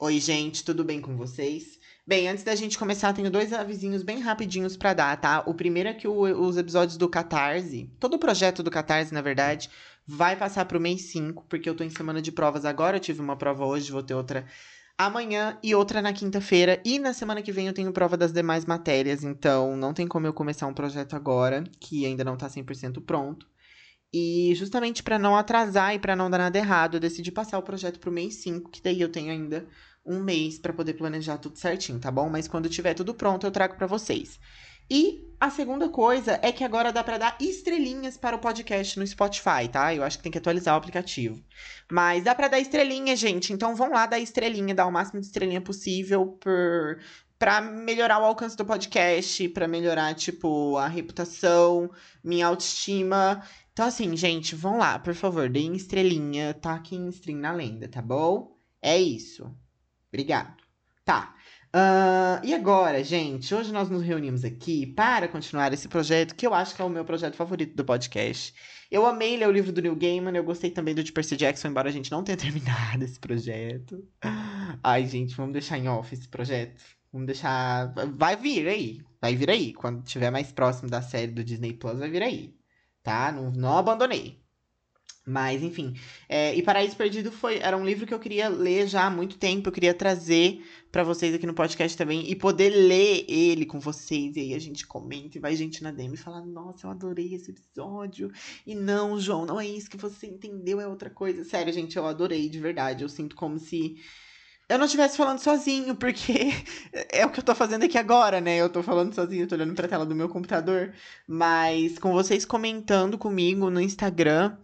Oi, gente, tudo bem com vocês? Bem, antes da gente começar, tenho dois avisinhos bem rapidinhos para dar, tá? O primeiro é que o, os episódios do Catarse, todo o projeto do Catarse, na verdade, vai passar pro mês 5, porque eu tô em semana de provas agora, eu tive uma prova hoje, vou ter outra amanhã e outra na quinta-feira. E na semana que vem eu tenho prova das demais matérias, então não tem como eu começar um projeto agora, que ainda não tá 100% pronto. E justamente para não atrasar e para não dar nada errado, eu decidi passar o projeto pro mês 5, que daí eu tenho ainda um mês para poder planejar tudo certinho, tá bom? Mas quando tiver tudo pronto, eu trago para vocês. E a segunda coisa é que agora dá para dar estrelinhas para o podcast no Spotify, tá? Eu acho que tem que atualizar o aplicativo. Mas dá para dar estrelinha, gente. Então vão lá dar estrelinha, dar o máximo de estrelinha possível por para melhorar o alcance do podcast, para melhorar tipo a reputação, minha autoestima. Então assim, gente, vão lá, por favor, deem estrelinha, taquem stream na lenda, tá bom? É isso. Obrigado. Tá. Uh, e agora, gente, hoje nós nos reunimos aqui para continuar esse projeto, que eu acho que é o meu projeto favorito do podcast. Eu amei ler o livro do Neil Gaiman, eu gostei também do de Percy Jackson, embora a gente não tenha terminado esse projeto. Ai, gente, vamos deixar em off esse projeto. Vamos deixar. Vai vir aí. Vai vir aí. Quando tiver mais próximo da série do Disney Plus, vai vir aí. Tá? Não, não abandonei. Mas, enfim. É, e Paraíso Perdido foi, era um livro que eu queria ler já há muito tempo. Eu queria trazer para vocês aqui no podcast também. E poder ler ele com vocês. E aí a gente comenta e vai gente na DM e fala: Nossa, eu adorei esse episódio. E não, João, não é isso que você entendeu, é outra coisa. Sério, gente, eu adorei, de verdade. Eu sinto como se eu não estivesse falando sozinho, porque é o que eu tô fazendo aqui agora, né? Eu tô falando sozinho, tô olhando pra tela do meu computador. Mas com vocês comentando comigo no Instagram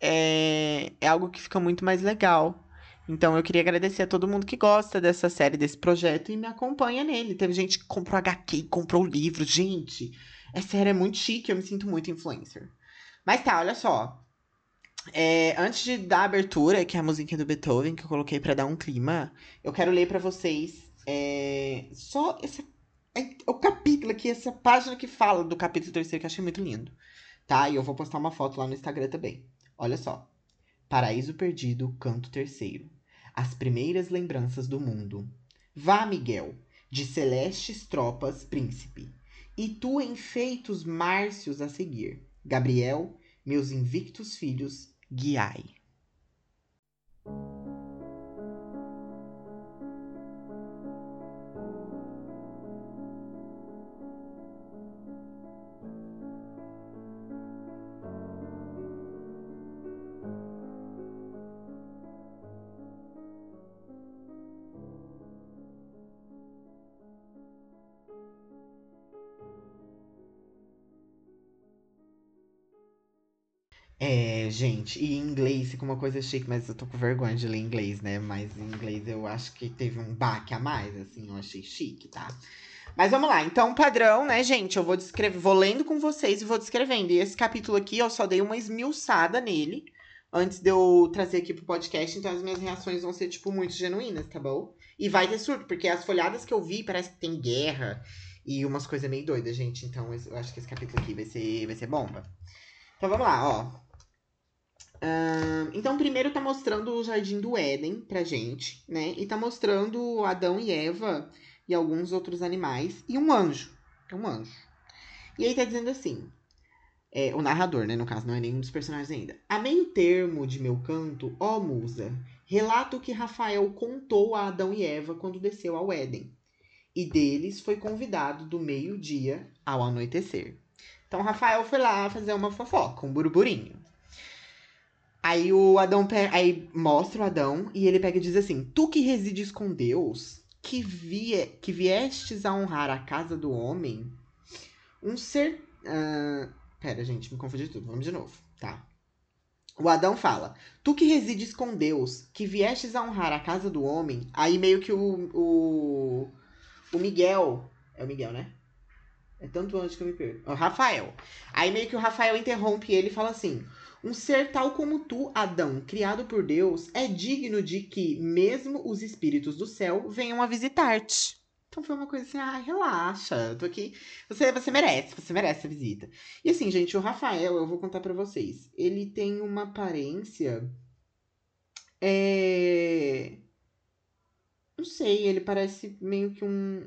é, é algo que fica muito mais legal. Então eu queria agradecer a todo mundo que gosta dessa série, desse projeto e me acompanha nele. Teve gente que comprou HQ, comprou livro. Gente, essa série é muito chique, eu me sinto muito influencer. Mas tá, olha só. É, antes de dar a abertura, que é a música do Beethoven, que eu coloquei para dar um clima, eu quero ler para vocês é, só esse, é, o capítulo aqui, essa página que fala do capítulo terceiro, que eu achei muito lindo. Tá? E eu vou postar uma foto lá no Instagram também. Olha só. Paraíso Perdido, canto terceiro. As primeiras lembranças do mundo. Vá, Miguel, de celestes tropas, príncipe. E tu em feitos márcios a seguir. Gabriel, meus invictos filhos, guiai. Gente, e em inglês fica uma coisa chique, mas eu tô com vergonha de ler inglês, né? Mas em inglês eu acho que teve um baque a mais, assim, eu achei chique, tá? Mas vamos lá, então, padrão, né, gente? Eu vou descrever, vou lendo com vocês e vou descrevendo. E esse capítulo aqui eu só dei uma esmiuçada nele antes de eu trazer aqui pro podcast, então as minhas reações vão ser, tipo, muito genuínas, tá bom? E vai ter surto, porque as folhadas que eu vi parece que tem guerra e umas coisas meio doidas, gente. Então eu acho que esse capítulo aqui vai ser, vai ser bomba. Então vamos lá, ó. Então, primeiro tá mostrando o Jardim do Éden pra gente, né? E tá mostrando Adão e Eva e alguns outros animais e um anjo. É um anjo. E aí tá dizendo assim: é, o narrador, né? No caso, não é nenhum dos personagens ainda. A meio termo de meu canto, ó musa, relato que Rafael contou a Adão e Eva quando desceu ao Éden. E deles foi convidado do meio-dia ao anoitecer. Então, Rafael foi lá fazer uma fofoca, um burburinho. Aí o Adão aí mostra o Adão e ele pega e diz assim: Tu que resides com Deus, que, vie, que viestes a honrar a casa do homem, um ser. Uh, pera, gente, me confundi tudo. Vamos de novo, tá? O Adão fala: Tu que resides com Deus, que viestes a honrar a casa do homem. Aí meio que o. O, o Miguel. É o Miguel, né? É tanto antes que eu me perco. O Rafael. Aí meio que o Rafael interrompe ele e fala assim: um ser tal como tu, Adão, criado por Deus, é digno de que mesmo os espíritos do céu venham a visitar-te. Então foi uma coisa assim, ah, relaxa, tô aqui. Você, você merece, você merece a visita. E assim, gente, o Rafael, eu vou contar para vocês. Ele tem uma aparência. É. Não sei, ele parece meio que um.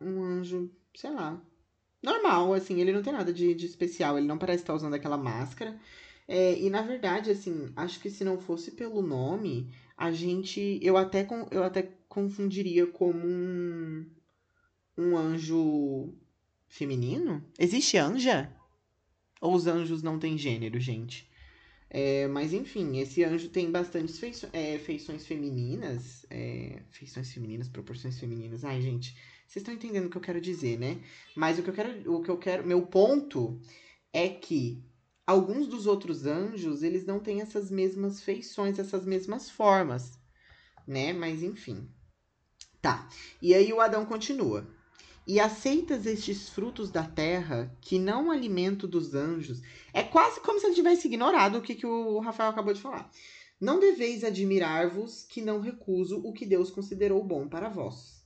Um anjo, sei lá. Normal, assim, ele não tem nada de, de especial, ele não parece estar usando aquela máscara. É, e na verdade, assim, acho que se não fosse pelo nome, a gente. Eu até, eu até confundiria como um. Um anjo feminino? Existe anja? Ou os anjos não têm gênero, gente? É, mas enfim, esse anjo tem bastantes feiço é, feições femininas. É, feições femininas, proporções femininas. Ai, gente, vocês estão entendendo o que eu quero dizer, né? Mas o que eu quero. O que eu quero. Meu ponto é que alguns dos outros anjos, eles não têm essas mesmas feições, essas mesmas formas, né? Mas enfim. Tá. E aí o Adão continua e aceitas estes frutos da terra, que não alimento dos anjos. É quase como se ele tivesse ignorado o que, que o Rafael acabou de falar. Não deveis admirar-vos que não recuso o que Deus considerou bom para vós.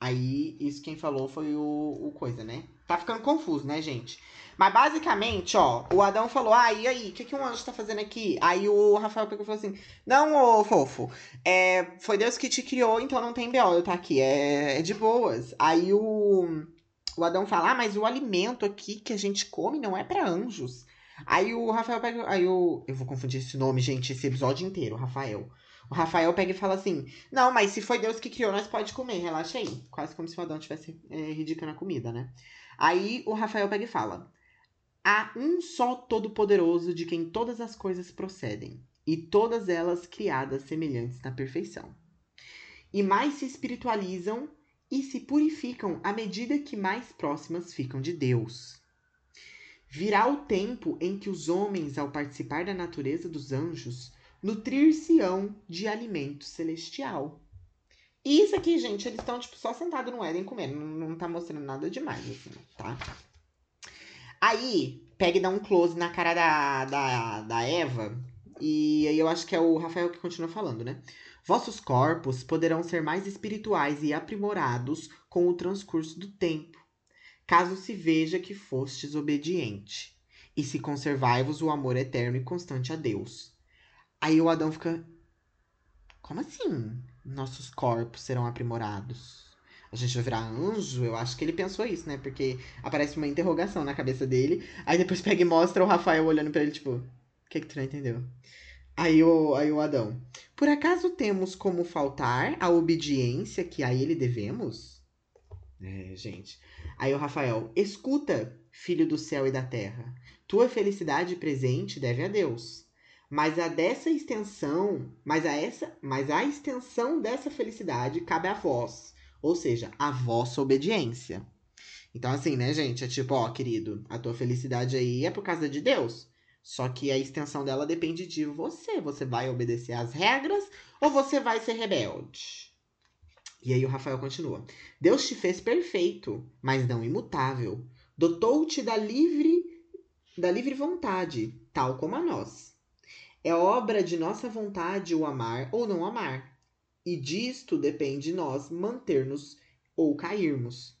Aí, isso quem falou foi o, o coisa, né? Tá ficando confuso, né, gente? Mas basicamente, ó, o Adão falou: Ah, e aí, o que, que um anjo tá fazendo aqui? Aí o Rafael pegou e falou assim: Não, ô fofo, é, foi Deus que te criou, então não tem B.O. eu tá aqui, é, é de boas. Aí o, o Adão fala: Ah, mas o alimento aqui que a gente come não é para anjos. Aí o Rafael pega. Aí o. Eu vou confundir esse nome, gente, esse episódio inteiro, Rafael. O Rafael pega e fala assim: Não, mas se foi Deus que criou, nós pode comer, relaxa aí. Quase como se o Adão tivesse é, ridicando a comida, né? Aí o Rafael pega e fala: Há um só Todo-Poderoso de quem todas as coisas procedem, e todas elas criadas semelhantes na perfeição. E mais se espiritualizam e se purificam à medida que mais próximas ficam de Deus. Virá o tempo em que os homens, ao participar da natureza dos anjos, nutrir-se-ão de alimento celestial. E isso aqui, gente, eles estão tipo, só sentados no Éden comendo. Não, não tá mostrando nada demais, assim, tá? Aí, pega e dá um close na cara da, da, da Eva. E aí eu acho que é o Rafael que continua falando, né? Vossos corpos poderão ser mais espirituais e aprimorados com o transcurso do tempo, caso se veja que fostes obediente, e se conservai-vos o amor eterno e constante a Deus. Aí o Adão fica. Como assim? Nossos corpos serão aprimorados? a gente vai virar anjo? Eu acho que ele pensou isso, né? Porque aparece uma interrogação na cabeça dele. Aí depois pega e mostra o Rafael olhando para ele, tipo, o que, que tu não entendeu? Aí o, aí o Adão. Por acaso temos como faltar a obediência que a ele devemos? É, gente. Aí o Rafael. Escuta, filho do céu e da terra. Tua felicidade presente deve a Deus. Mas a dessa extensão, mas a essa, mas a extensão dessa felicidade cabe a vós ou seja, a vossa obediência. Então, assim, né, gente? É tipo, ó, querido, a tua felicidade aí é por causa de Deus. Só que a extensão dela depende de você. Você vai obedecer às regras ou você vai ser rebelde? E aí o Rafael continua. Deus te fez perfeito, mas não imutável. Dotou-te da livre da livre vontade, tal como a nós. É obra de nossa vontade o amar ou não amar e disto depende de nós manter-nos ou cairmos.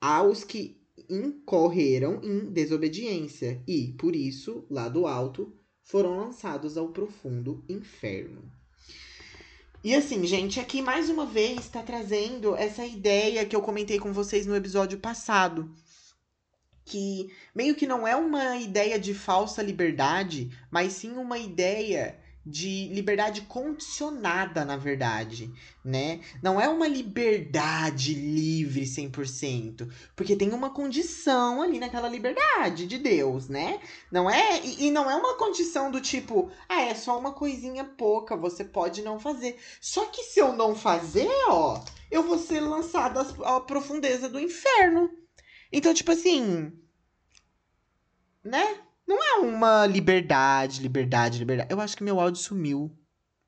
Há os que incorreram em desobediência e, por isso, lá do alto, foram lançados ao profundo inferno. E assim, gente, aqui mais uma vez está trazendo essa ideia que eu comentei com vocês no episódio passado. Que meio que não é uma ideia de falsa liberdade, mas sim uma ideia de liberdade condicionada, na verdade, né? Não é uma liberdade livre 100%, porque tem uma condição ali naquela liberdade de Deus, né? Não é e, e não é uma condição do tipo, ah, é só uma coisinha pouca, você pode não fazer. Só que se eu não fazer, ó, eu vou ser lançado à profundeza do inferno. Então, tipo assim, né? Não é uma liberdade, liberdade, liberdade. Eu acho que meu áudio sumiu.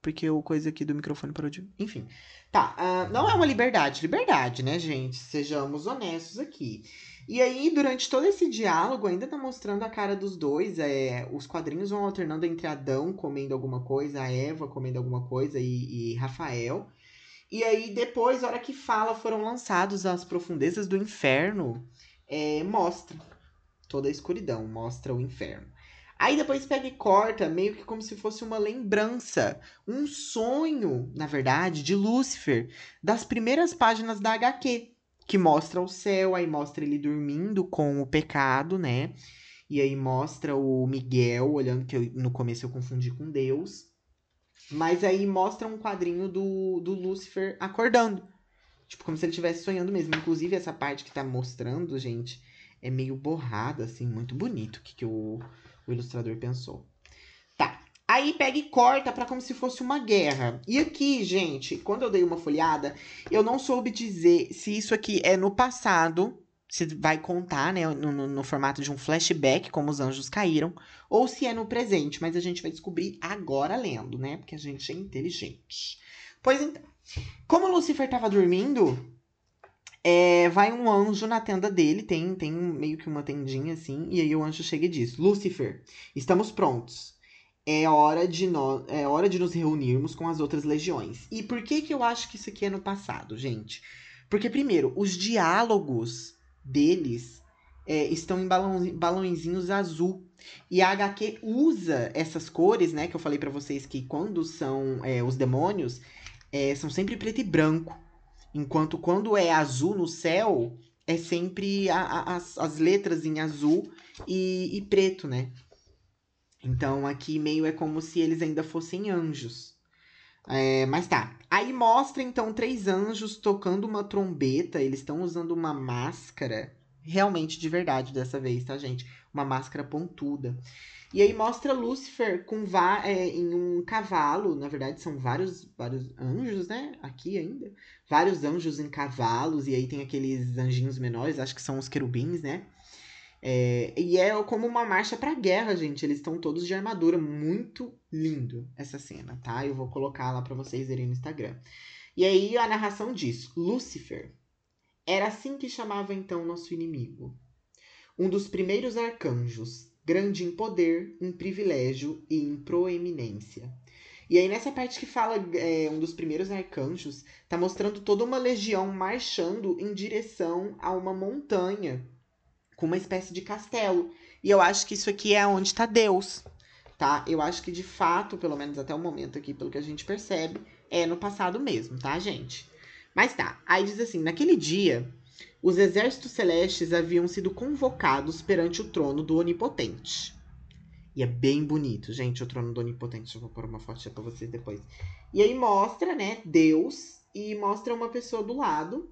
Porque o coisa aqui do microfone parou de. Enfim. Tá, uh, não é uma liberdade, liberdade, né, gente? Sejamos honestos aqui. E aí, durante todo esse diálogo, ainda tá mostrando a cara dos dois. É, os quadrinhos vão alternando entre Adão comendo alguma coisa, a Eva comendo alguma coisa e, e Rafael. E aí, depois, hora que fala, foram lançados às profundezas do inferno, é, mostra toda a escuridão, mostra o inferno. Aí depois pega e corta, meio que como se fosse uma lembrança, um sonho, na verdade, de Lúcifer, das primeiras páginas da HQ, que mostra o céu, aí mostra ele dormindo com o pecado, né? E aí mostra o Miguel olhando, que eu, no começo eu confundi com Deus. Mas aí mostra um quadrinho do, do Lúcifer acordando. Tipo, como se ele estivesse sonhando mesmo. Inclusive, essa parte que tá mostrando, gente, é meio borrada, assim, muito bonito o que, que o, o ilustrador pensou. Tá. Aí pega e corta para como se fosse uma guerra. E aqui, gente, quando eu dei uma folhada, eu não soube dizer se isso aqui é no passado, se vai contar, né, no, no, no, formato de um flashback, como os anjos caíram, ou se é no presente, mas a gente vai descobrir agora lendo, né, porque a gente é inteligente. Pois então, como Lucifer estava dormindo, é, vai um anjo na tenda dele, tem, tem meio que uma tendinha assim, e aí o anjo chega e diz: Lucifer, estamos prontos. É hora, de no, é hora de nos reunirmos com as outras legiões. E por que, que eu acho que isso aqui é no passado, gente? Porque, primeiro, os diálogos deles é, estão em balão, balãozinhos azul. E a HQ usa essas cores, né? Que eu falei para vocês que quando são é, os demônios, é, são sempre preto e branco. Enquanto quando é azul no céu, é sempre a, a, as, as letras em azul e, e preto, né? Então aqui meio é como se eles ainda fossem anjos. É, mas tá. Aí mostra então três anjos tocando uma trombeta. Eles estão usando uma máscara. Realmente de verdade dessa vez, tá, gente? Uma máscara pontuda. E aí mostra Lúcifer com é, em um cavalo, na verdade são vários, vários anjos, né? Aqui ainda. Vários anjos em cavalos, e aí tem aqueles anjinhos menores, acho que são os querubins, né? É, e é como uma marcha pra guerra, gente. Eles estão todos de armadura. Muito lindo essa cena, tá? Eu vou colocar lá pra vocês verem no Instagram. E aí a narração diz: Lúcifer. Era assim que chamava então nosso inimigo. Um dos primeiros arcanjos, grande em poder, em privilégio e em proeminência. E aí, nessa parte que fala é, um dos primeiros arcanjos, tá mostrando toda uma legião marchando em direção a uma montanha com uma espécie de castelo. E eu acho que isso aqui é onde está Deus, tá? Eu acho que de fato, pelo menos até o momento aqui, pelo que a gente percebe, é no passado mesmo, tá, gente? Mas tá. Aí diz assim: naquele dia, os exércitos celestes haviam sido convocados perante o trono do Onipotente. E é bem bonito, gente, o trono do Onipotente. Eu vou pôr uma foto para vocês depois. E aí mostra, né, Deus e mostra uma pessoa do lado.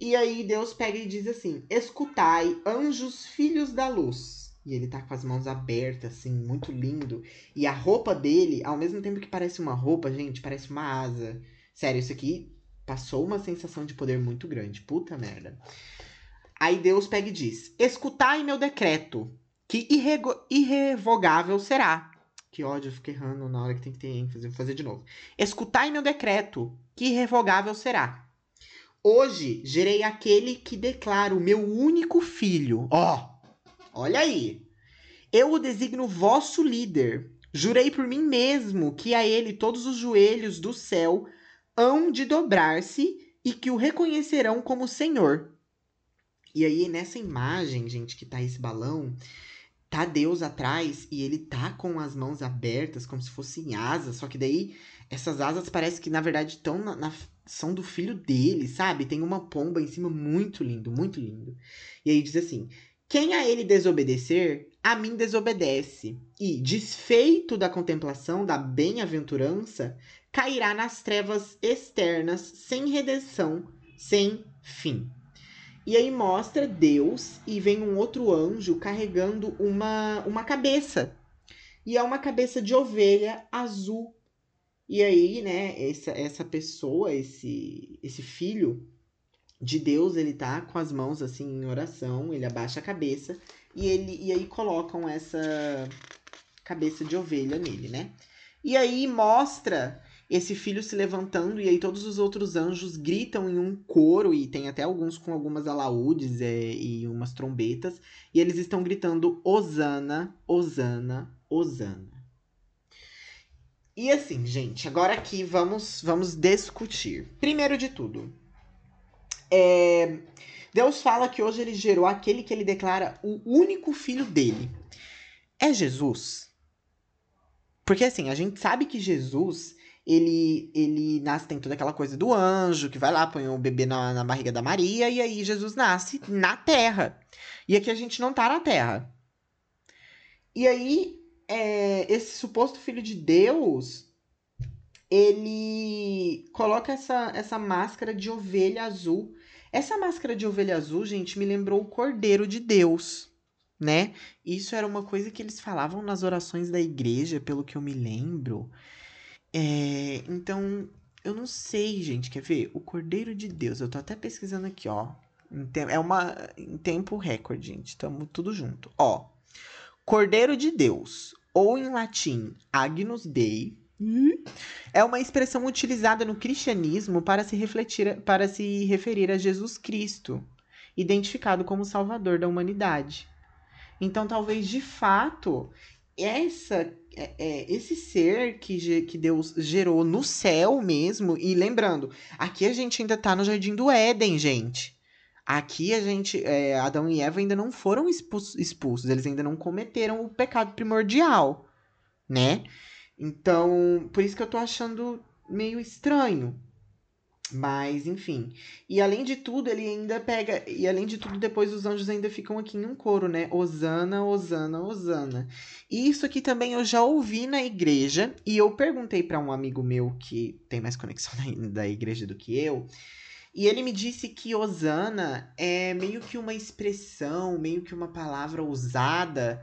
E aí Deus pega e diz assim: Escutai, anjos filhos da luz. E ele tá com as mãos abertas, assim, muito lindo. E a roupa dele, ao mesmo tempo que parece uma roupa, gente, parece uma asa. Sério, isso aqui Passou uma sensação de poder muito grande. Puta merda. Aí Deus pega e diz: Escutai meu decreto, que irrevogável será. Que ódio, eu fiquei errando na hora que tem que ter ênfase. Vou fazer de novo. Escutai meu decreto, que irrevogável será. Hoje gerei aquele que declaro meu único filho. Ó, oh, olha aí. Eu o designo vosso líder. Jurei por mim mesmo que a ele todos os joelhos do céu hão de dobrar-se e que o reconhecerão como Senhor. E aí, nessa imagem, gente, que tá esse balão, tá Deus atrás e ele tá com as mãos abertas, como se fossem asas, só que daí essas asas parece que na verdade estão na, na, são do filho dele, sabe? Tem uma pomba em cima muito lindo, muito lindo. E aí diz assim: quem a ele desobedecer, a mim desobedece. E, desfeito da contemplação da bem-aventurança, cairá nas trevas externas, sem redenção, sem fim. E aí mostra Deus e vem um outro anjo carregando uma, uma cabeça. E é uma cabeça de ovelha azul. E aí, né, essa, essa pessoa, esse, esse filho de Deus, ele tá com as mãos assim em oração, ele abaixa a cabeça e ele e aí colocam essa cabeça de ovelha nele, né? E aí mostra esse filho se levantando, e aí todos os outros anjos gritam em um coro, e tem até alguns com algumas alaúdes é, e umas trombetas, e eles estão gritando: Osana, Osana, Osana. E assim, gente, agora aqui vamos, vamos discutir. Primeiro de tudo, é, Deus fala que hoje ele gerou aquele que ele declara o único filho dele. é Jesus? Porque assim, a gente sabe que Jesus, ele, ele nasce, tem toda aquela coisa do anjo, que vai lá, põe o bebê na, na barriga da Maria, e aí Jesus nasce na terra. E aqui a gente não tá na terra. E aí, é, esse suposto filho de Deus, ele coloca essa, essa máscara de ovelha azul. Essa máscara de ovelha azul, gente, me lembrou o Cordeiro de Deus, né? Isso era uma coisa que eles falavam nas orações da igreja, pelo que eu me lembro. É, então, eu não sei, gente. Quer ver? O Cordeiro de Deus. Eu tô até pesquisando aqui, ó. É uma em tempo recorde, gente. Tamo tudo junto. Ó. Cordeiro de Deus, ou em latim Agnus Dei, é uma expressão utilizada no cristianismo para se refletir, para se referir a Jesus Cristo, identificado como Salvador da humanidade. Então, talvez de fato essa é, é, esse ser que, que Deus gerou no céu mesmo, e lembrando, aqui a gente ainda tá no jardim do Éden, gente. Aqui a gente, é, Adão e Eva ainda não foram expulsos, eles ainda não cometeram o pecado primordial, né? Então, por isso que eu tô achando meio estranho. Mas, enfim. E além de tudo, ele ainda pega. E além de tudo, depois os anjos ainda ficam aqui em um coro, né? Osana, Osana, Osana. E isso aqui também eu já ouvi na igreja. E eu perguntei para um amigo meu que tem mais conexão da igreja do que eu. E ele me disse que Osana é meio que uma expressão, meio que uma palavra usada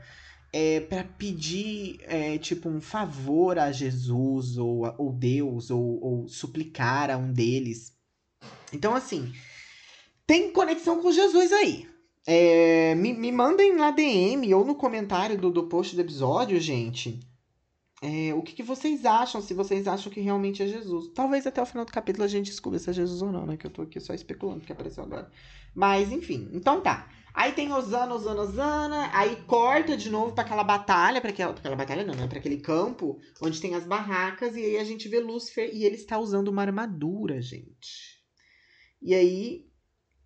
é, para pedir, é, tipo, um favor a Jesus ou, ou Deus, ou, ou suplicar a um deles. Então, assim, tem conexão com Jesus aí. É, me, me mandem lá DM ou no comentário do, do post do episódio, gente. É, o que, que, vocês acham, se vocês acham que realmente é Jesus. Talvez até o final do capítulo a gente descubra se é Jesus ou não, né? Que eu tô aqui só especulando que apareceu agora. Mas, enfim. Então tá. Aí tem Osana, Osana, Osana. Aí corta de novo para aquela batalha, para aquela, aquela batalha não, né? Para aquele campo onde tem as barracas. E aí a gente vê Lúcifer e ele está usando uma armadura, gente. E aí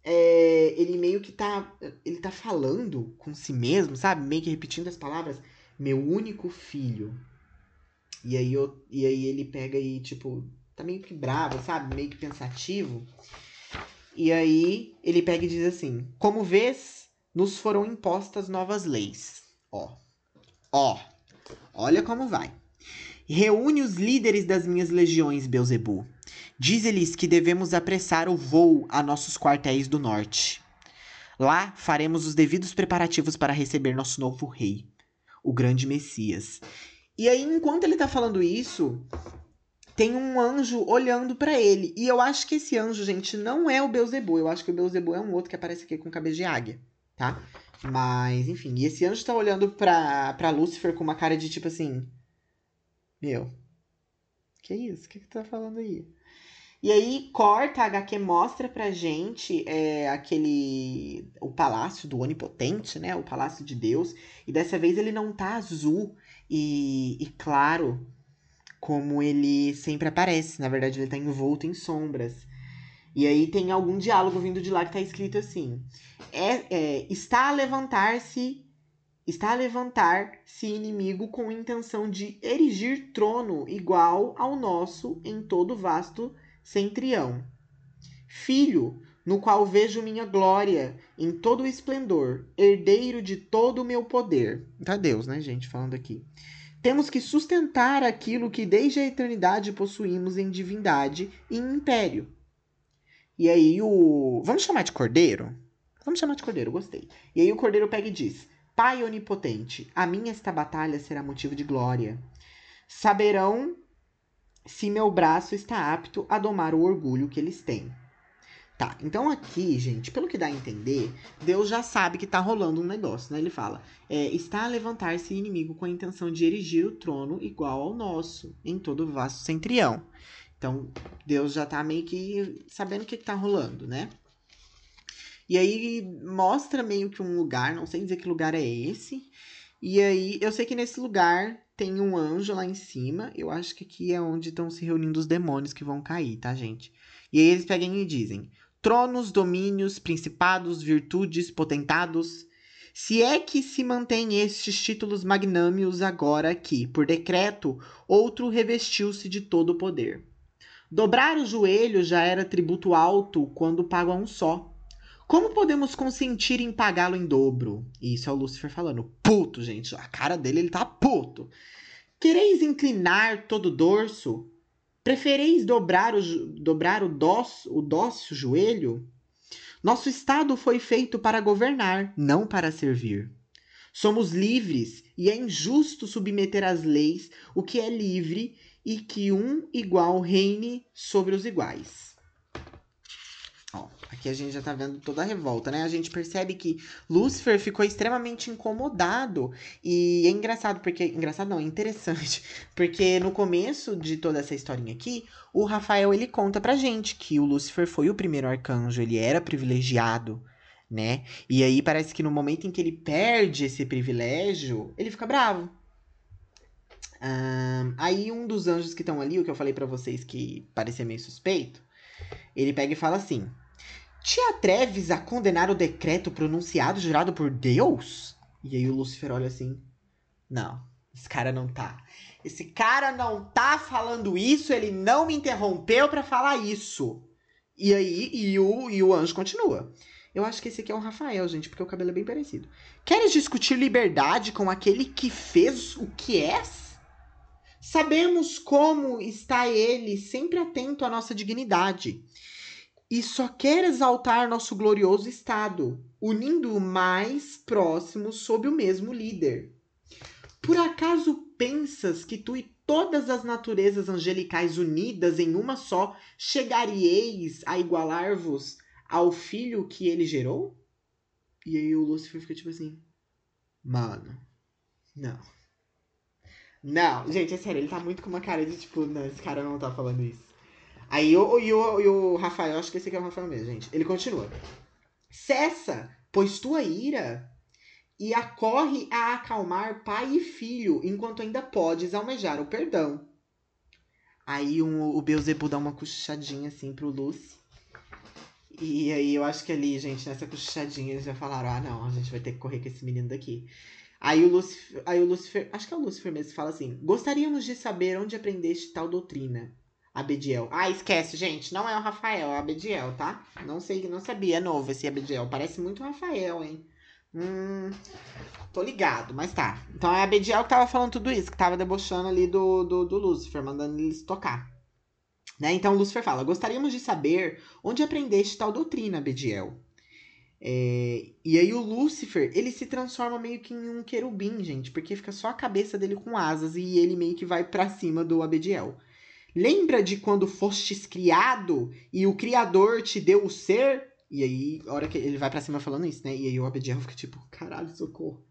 é, ele meio que tá. Ele tá falando com si mesmo, sabe? Meio que repetindo as palavras. Meu único filho. E aí, eu, e aí ele pega e, tipo, tá meio que bravo, sabe? Meio que pensativo. E aí ele pega e diz assim: Como vês, nos foram impostas novas leis. Ó, ó, olha como vai. Reúne os líderes das minhas legiões, Beuzebu. Dize-lhes que devemos apressar o voo a nossos quartéis do norte. Lá faremos os devidos preparativos para receber nosso novo rei, o grande Messias. E aí, enquanto ele tá falando isso, tem um anjo olhando para ele. E eu acho que esse anjo, gente, não é o Beuzebu. Eu acho que o Beuzebu é um outro que aparece aqui com cabeça de águia tá? Mas, enfim, e esse anjo tá olhando pra, pra Lúcifer com uma cara de tipo assim. Meu, que isso? O que, que tu tá falando aí? E aí, corta, a HQ mostra pra gente é, aquele. o palácio do Onipotente, né? O palácio de Deus. E dessa vez ele não tá azul e, e claro como ele sempre aparece. Na verdade, ele tá envolto em sombras. E aí tem algum diálogo vindo de lá que tá escrito assim: é, é está a levantar-se, está a levantar-se inimigo com intenção de erigir trono igual ao nosso em todo vasto centrião. Filho, no qual vejo minha glória em todo o esplendor, herdeiro de todo o meu poder. Tá Deus, né, gente, falando aqui. Temos que sustentar aquilo que desde a eternidade possuímos em divindade e em império e aí o. Vamos chamar de cordeiro? Vamos chamar de cordeiro, gostei. E aí o cordeiro pega e diz: Pai onipotente, a minha esta batalha será motivo de glória. Saberão se meu braço está apto a domar o orgulho que eles têm. Tá, então aqui, gente, pelo que dá a entender, Deus já sabe que tá rolando um negócio, né? Ele fala: é, está a levantar-se inimigo com a intenção de erigir o trono igual ao nosso, em todo o vasto centrião. Então, Deus já tá meio que sabendo o que, que tá rolando, né? E aí mostra meio que um lugar, não sei dizer que lugar é esse. E aí, eu sei que nesse lugar tem um anjo lá em cima. Eu acho que aqui é onde estão se reunindo os demônios que vão cair, tá, gente? E aí eles pegam e dizem: tronos, domínios, principados, virtudes, potentados Se é que se mantém estes títulos magnâmios agora que, por decreto, outro revestiu-se de todo o poder. Dobrar o joelho já era tributo alto quando pago a um só. Como podemos consentir em pagá-lo em dobro? Isso é o Lúcifer falando. Puto, gente. A cara dele, ele tá puto. Quereis inclinar todo o dorso? Prefereis dobrar o, dobrar o, dócil, o joelho? Nosso Estado foi feito para governar, não para servir. Somos livres e é injusto submeter às leis o que é livre e que um igual reine sobre os iguais. Aqui a gente já tá vendo toda a revolta, né? A gente percebe que Lúcifer ficou extremamente incomodado. E é engraçado, porque. Engraçado não, é interessante. Porque no começo de toda essa historinha aqui, o Rafael ele conta pra gente que o Lúcifer foi o primeiro arcanjo, ele era privilegiado, né? E aí parece que no momento em que ele perde esse privilégio, ele fica bravo. Um, aí um dos anjos que estão ali, o que eu falei para vocês que parecia meio suspeito, ele pega e fala assim: Te atreves a condenar o decreto pronunciado jurado por Deus? E aí o Lúcifer olha assim: Não, esse cara não tá. Esse cara não tá falando isso, ele não me interrompeu para falar isso. E aí, e o, e o anjo continua. Eu acho que esse aqui é o Rafael, gente, porque o cabelo é bem parecido. Queres discutir liberdade com aquele que fez o que és? Sabemos como está ele sempre atento à nossa dignidade e só quer exaltar nosso glorioso estado, unindo o mais próximo sob o mesmo líder. Por acaso pensas que tu e todas as naturezas angelicais unidas em uma só chegarieis a igualar-vos ao filho que ele gerou? E aí o Lúcifer fica tipo assim: Mano, não. Não, gente, é sério, ele tá muito com uma cara de tipo, não, esse cara não tá falando isso. Aí o, e o, o Rafael, acho que esse aqui é o Rafael mesmo, gente. Ele continua. Cessa, pois tua ira, e acorre a acalmar pai e filho, enquanto ainda podes almejar o perdão. Aí um, o Beuzebu dá uma cochichadinha assim pro Lúcio. E aí eu acho que ali, gente, nessa cochichadinha eles já falaram: ah, não, a gente vai ter que correr com esse menino daqui. Aí o, Lucifer, aí o Lucifer, acho que é o Lucifer mesmo, fala assim: Gostaríamos de saber onde aprendeste tal doutrina. Abediel. Ah, esquece, gente. Não é o Rafael, é o Abediel, tá? Não sei, não sabia. É novo esse Abediel. Parece muito o Rafael, hein? Hum. Tô ligado, mas tá. Então é a Abediel que tava falando tudo isso, que tava debochando ali do, do, do Lucifer, mandando eles tocar. Né? Então o Lucifer fala: Gostaríamos de saber onde aprendeste tal doutrina, Abediel. É, e aí o Lúcifer, ele se transforma meio que em um querubim, gente, porque fica só a cabeça dele com asas e ele meio que vai para cima do Abediel. Lembra de quando fostes criado e o Criador te deu o ser? E aí, a hora que ele vai para cima falando isso, né? E aí o Abediel fica tipo, caralho, socorro.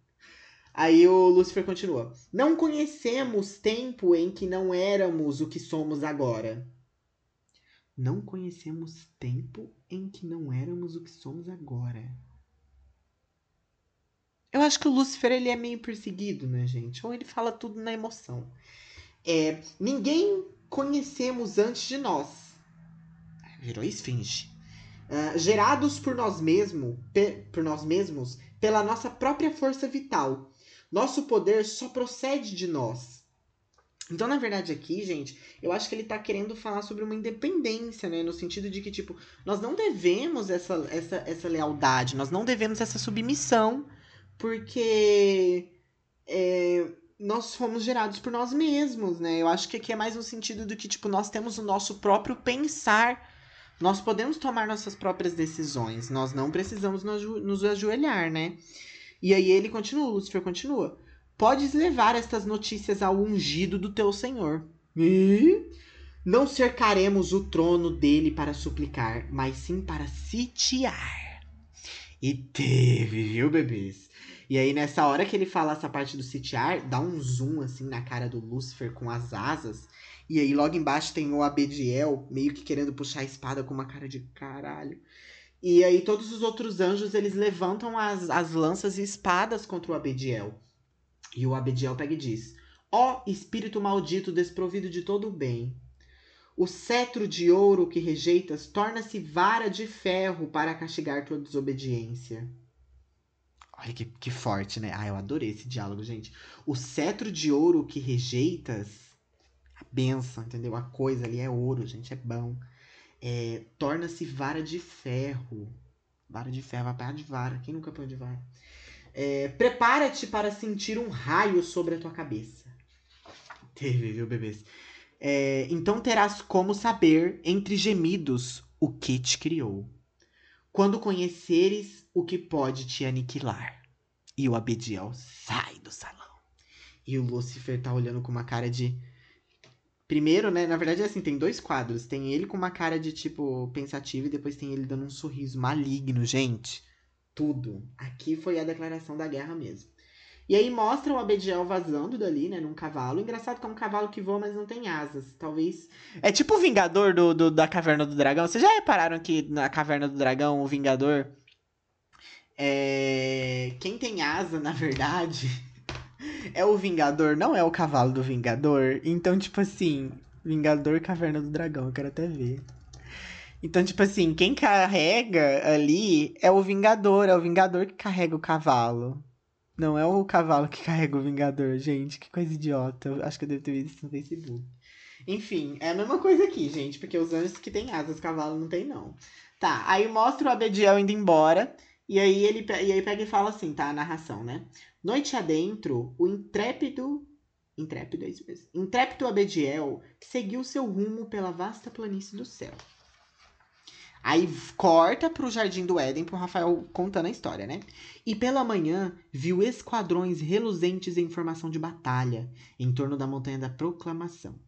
Aí o Lúcifer continua: Não conhecemos tempo em que não éramos o que somos agora. Não conhecemos tempo em que não éramos o que somos agora. Eu acho que o Lúcifer ele é meio perseguido, né, gente? Ou ele fala tudo na emoção. É, ninguém conhecemos antes de nós. Virou esfinge. Uh, gerados por nós mesmos, por nós mesmos, pela nossa própria força vital. Nosso poder só procede de nós. Então, na verdade, aqui, gente, eu acho que ele tá querendo falar sobre uma independência, né? No sentido de que, tipo, nós não devemos essa, essa, essa lealdade, nós não devemos essa submissão, porque é, nós fomos gerados por nós mesmos, né? Eu acho que aqui é mais no sentido do que, tipo, nós temos o nosso próprio pensar. Nós podemos tomar nossas próprias decisões, nós não precisamos nos ajoelhar, né? E aí ele continua, Lúcifer continua. Podes levar estas notícias ao ungido do teu Senhor. E não cercaremos o trono dele para suplicar, mas sim para sitiar. E teve, viu, bebês? E aí, nessa hora que ele fala essa parte do sitiar, dá um zoom assim na cara do Lúcifer com as asas. E aí, logo embaixo tem o Abediel, meio que querendo puxar a espada com uma cara de caralho. E aí, todos os outros anjos eles levantam as, as lanças e espadas contra o Abediel. E o Abediel pega e diz: Ó oh, espírito maldito desprovido de todo o bem, o cetro de ouro que rejeitas torna-se vara de ferro para castigar tua desobediência. Olha que, que forte, né? Ah, eu adorei esse diálogo, gente. O cetro de ouro que rejeitas, a benção, entendeu? A coisa ali é ouro, gente, é bom. É, Torna-se vara de ferro. Vara de ferro, apanhar de vara. Quem nunca apanhou de vara? É, Prepara-te para sentir um raio sobre a tua cabeça. Teve, viu, bebês? É, então terás como saber, entre gemidos, o que te criou. Quando conheceres o que pode te aniquilar. E o Abediel sai do salão. E o Lúcifer tá olhando com uma cara de. Primeiro, né? Na verdade, é assim, tem dois quadros. Tem ele com uma cara de, tipo, pensativo e depois tem ele dando um sorriso maligno, gente. Tudo. Aqui foi a declaração da guerra mesmo. E aí mostra o Abediel vazando dali, né, num cavalo. Engraçado que é um cavalo que voa, mas não tem asas. Talvez. É tipo o Vingador do, do da Caverna do Dragão. Vocês já repararam que na Caverna do Dragão, o Vingador. É... Quem tem asa, na verdade, é o Vingador, não é o cavalo do Vingador. Então, tipo assim, Vingador Caverna do Dragão, eu quero até ver. Então, tipo assim, quem carrega ali é o Vingador, é o Vingador que carrega o cavalo. Não é o cavalo que carrega o Vingador, gente. Que coisa idiota. Eu acho que eu devo ter visto isso no Facebook. Enfim, é a mesma coisa aqui, gente. Porque os anjos que têm asas, cavalo não tem, não. Tá, aí mostra o Abediel indo embora. E aí ele e aí pega e fala assim, tá? A narração, né? Noite adentro, o intrépido. Intrépido, é isso mesmo. Intrépido Abediel seguiu seu rumo pela vasta planície do céu. Aí corta pro Jardim do Éden, pro Rafael contando a história, né? E pela manhã viu esquadrões reluzentes em formação de batalha em torno da Montanha da Proclamação.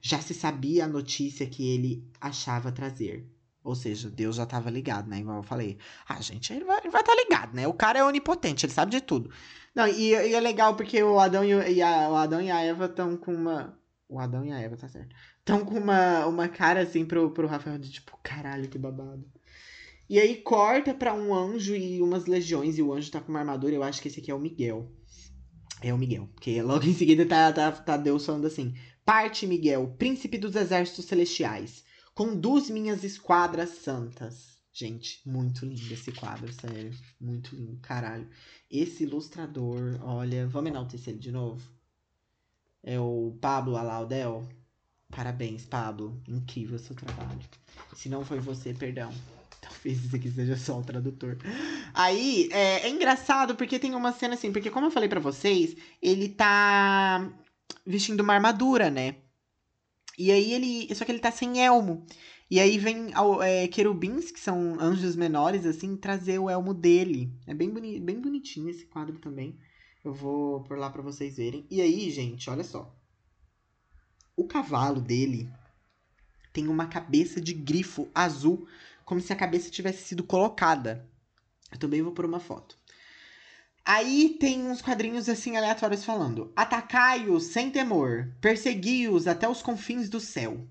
Já se sabia a notícia que ele achava trazer. Ou seja, Deus já estava ligado, né? Igual eu falei. Ah, gente, ele vai estar tá ligado, né? O cara é onipotente, ele sabe de tudo. Não, e, e é legal porque o Adão e, a, o Adão e a Eva estão com uma. O Adão e a Eva, tá certo tão com uma, uma cara assim pro, pro Rafael de tipo, caralho, que babado. E aí corta pra um anjo e umas legiões, e o anjo tá com uma armadura, eu acho que esse aqui é o Miguel. É o Miguel, porque logo em seguida tá, tá, tá Deus falando assim: Parte, Miguel, príncipe dos exércitos celestiais, conduz minhas esquadras santas. Gente, muito lindo esse quadro, sério. Muito lindo, caralho. Esse ilustrador, olha, vamos enaltecer ele de novo? É o Pablo Alaudel. Parabéns, Pablo. Incrível seu trabalho. Se não foi você, perdão. Talvez isso aqui seja só o tradutor. Aí, é, é engraçado porque tem uma cena assim, porque como eu falei para vocês, ele tá vestindo uma armadura, né? E aí ele. Só que ele tá sem elmo. E aí vem é, querubins, que são anjos menores, assim, trazer o elmo dele. É bem, boni bem bonitinho esse quadro também. Eu vou por lá para vocês verem. E aí, gente, olha só. O cavalo dele tem uma cabeça de grifo azul, como se a cabeça tivesse sido colocada. Eu também vou por uma foto. Aí tem uns quadrinhos assim aleatórios falando: Atacai-os sem temor, persegui-os até os confins do céu.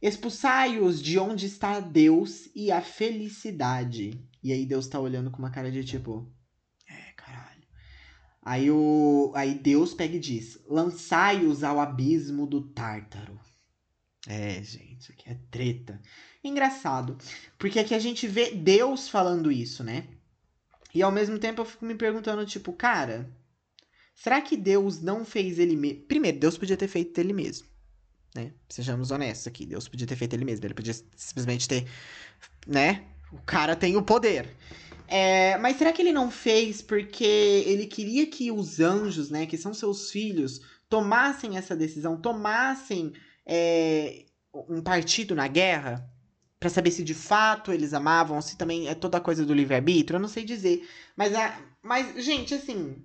Expulsai-os de onde está Deus e a felicidade. E aí Deus tá olhando com uma cara de tipo: Aí, o, aí Deus pega e diz: lançai-os ao abismo do Tártaro. É, gente, aqui é treta. Engraçado, porque aqui a gente vê Deus falando isso, né? E ao mesmo tempo eu fico me perguntando, tipo, cara, será que Deus não fez ele mesmo? Primeiro, Deus podia ter feito ele mesmo, né? Sejamos honestos aqui, Deus podia ter feito ele mesmo, ele podia simplesmente ter, né? O cara tem o poder. É, mas será que ele não fez porque ele queria que os anjos, né, que são seus filhos, tomassem essa decisão, tomassem é, um partido na guerra? Para saber se de fato eles amavam, se também é toda coisa do livre-arbítrio, eu não sei dizer. Mas, a, mas gente, assim,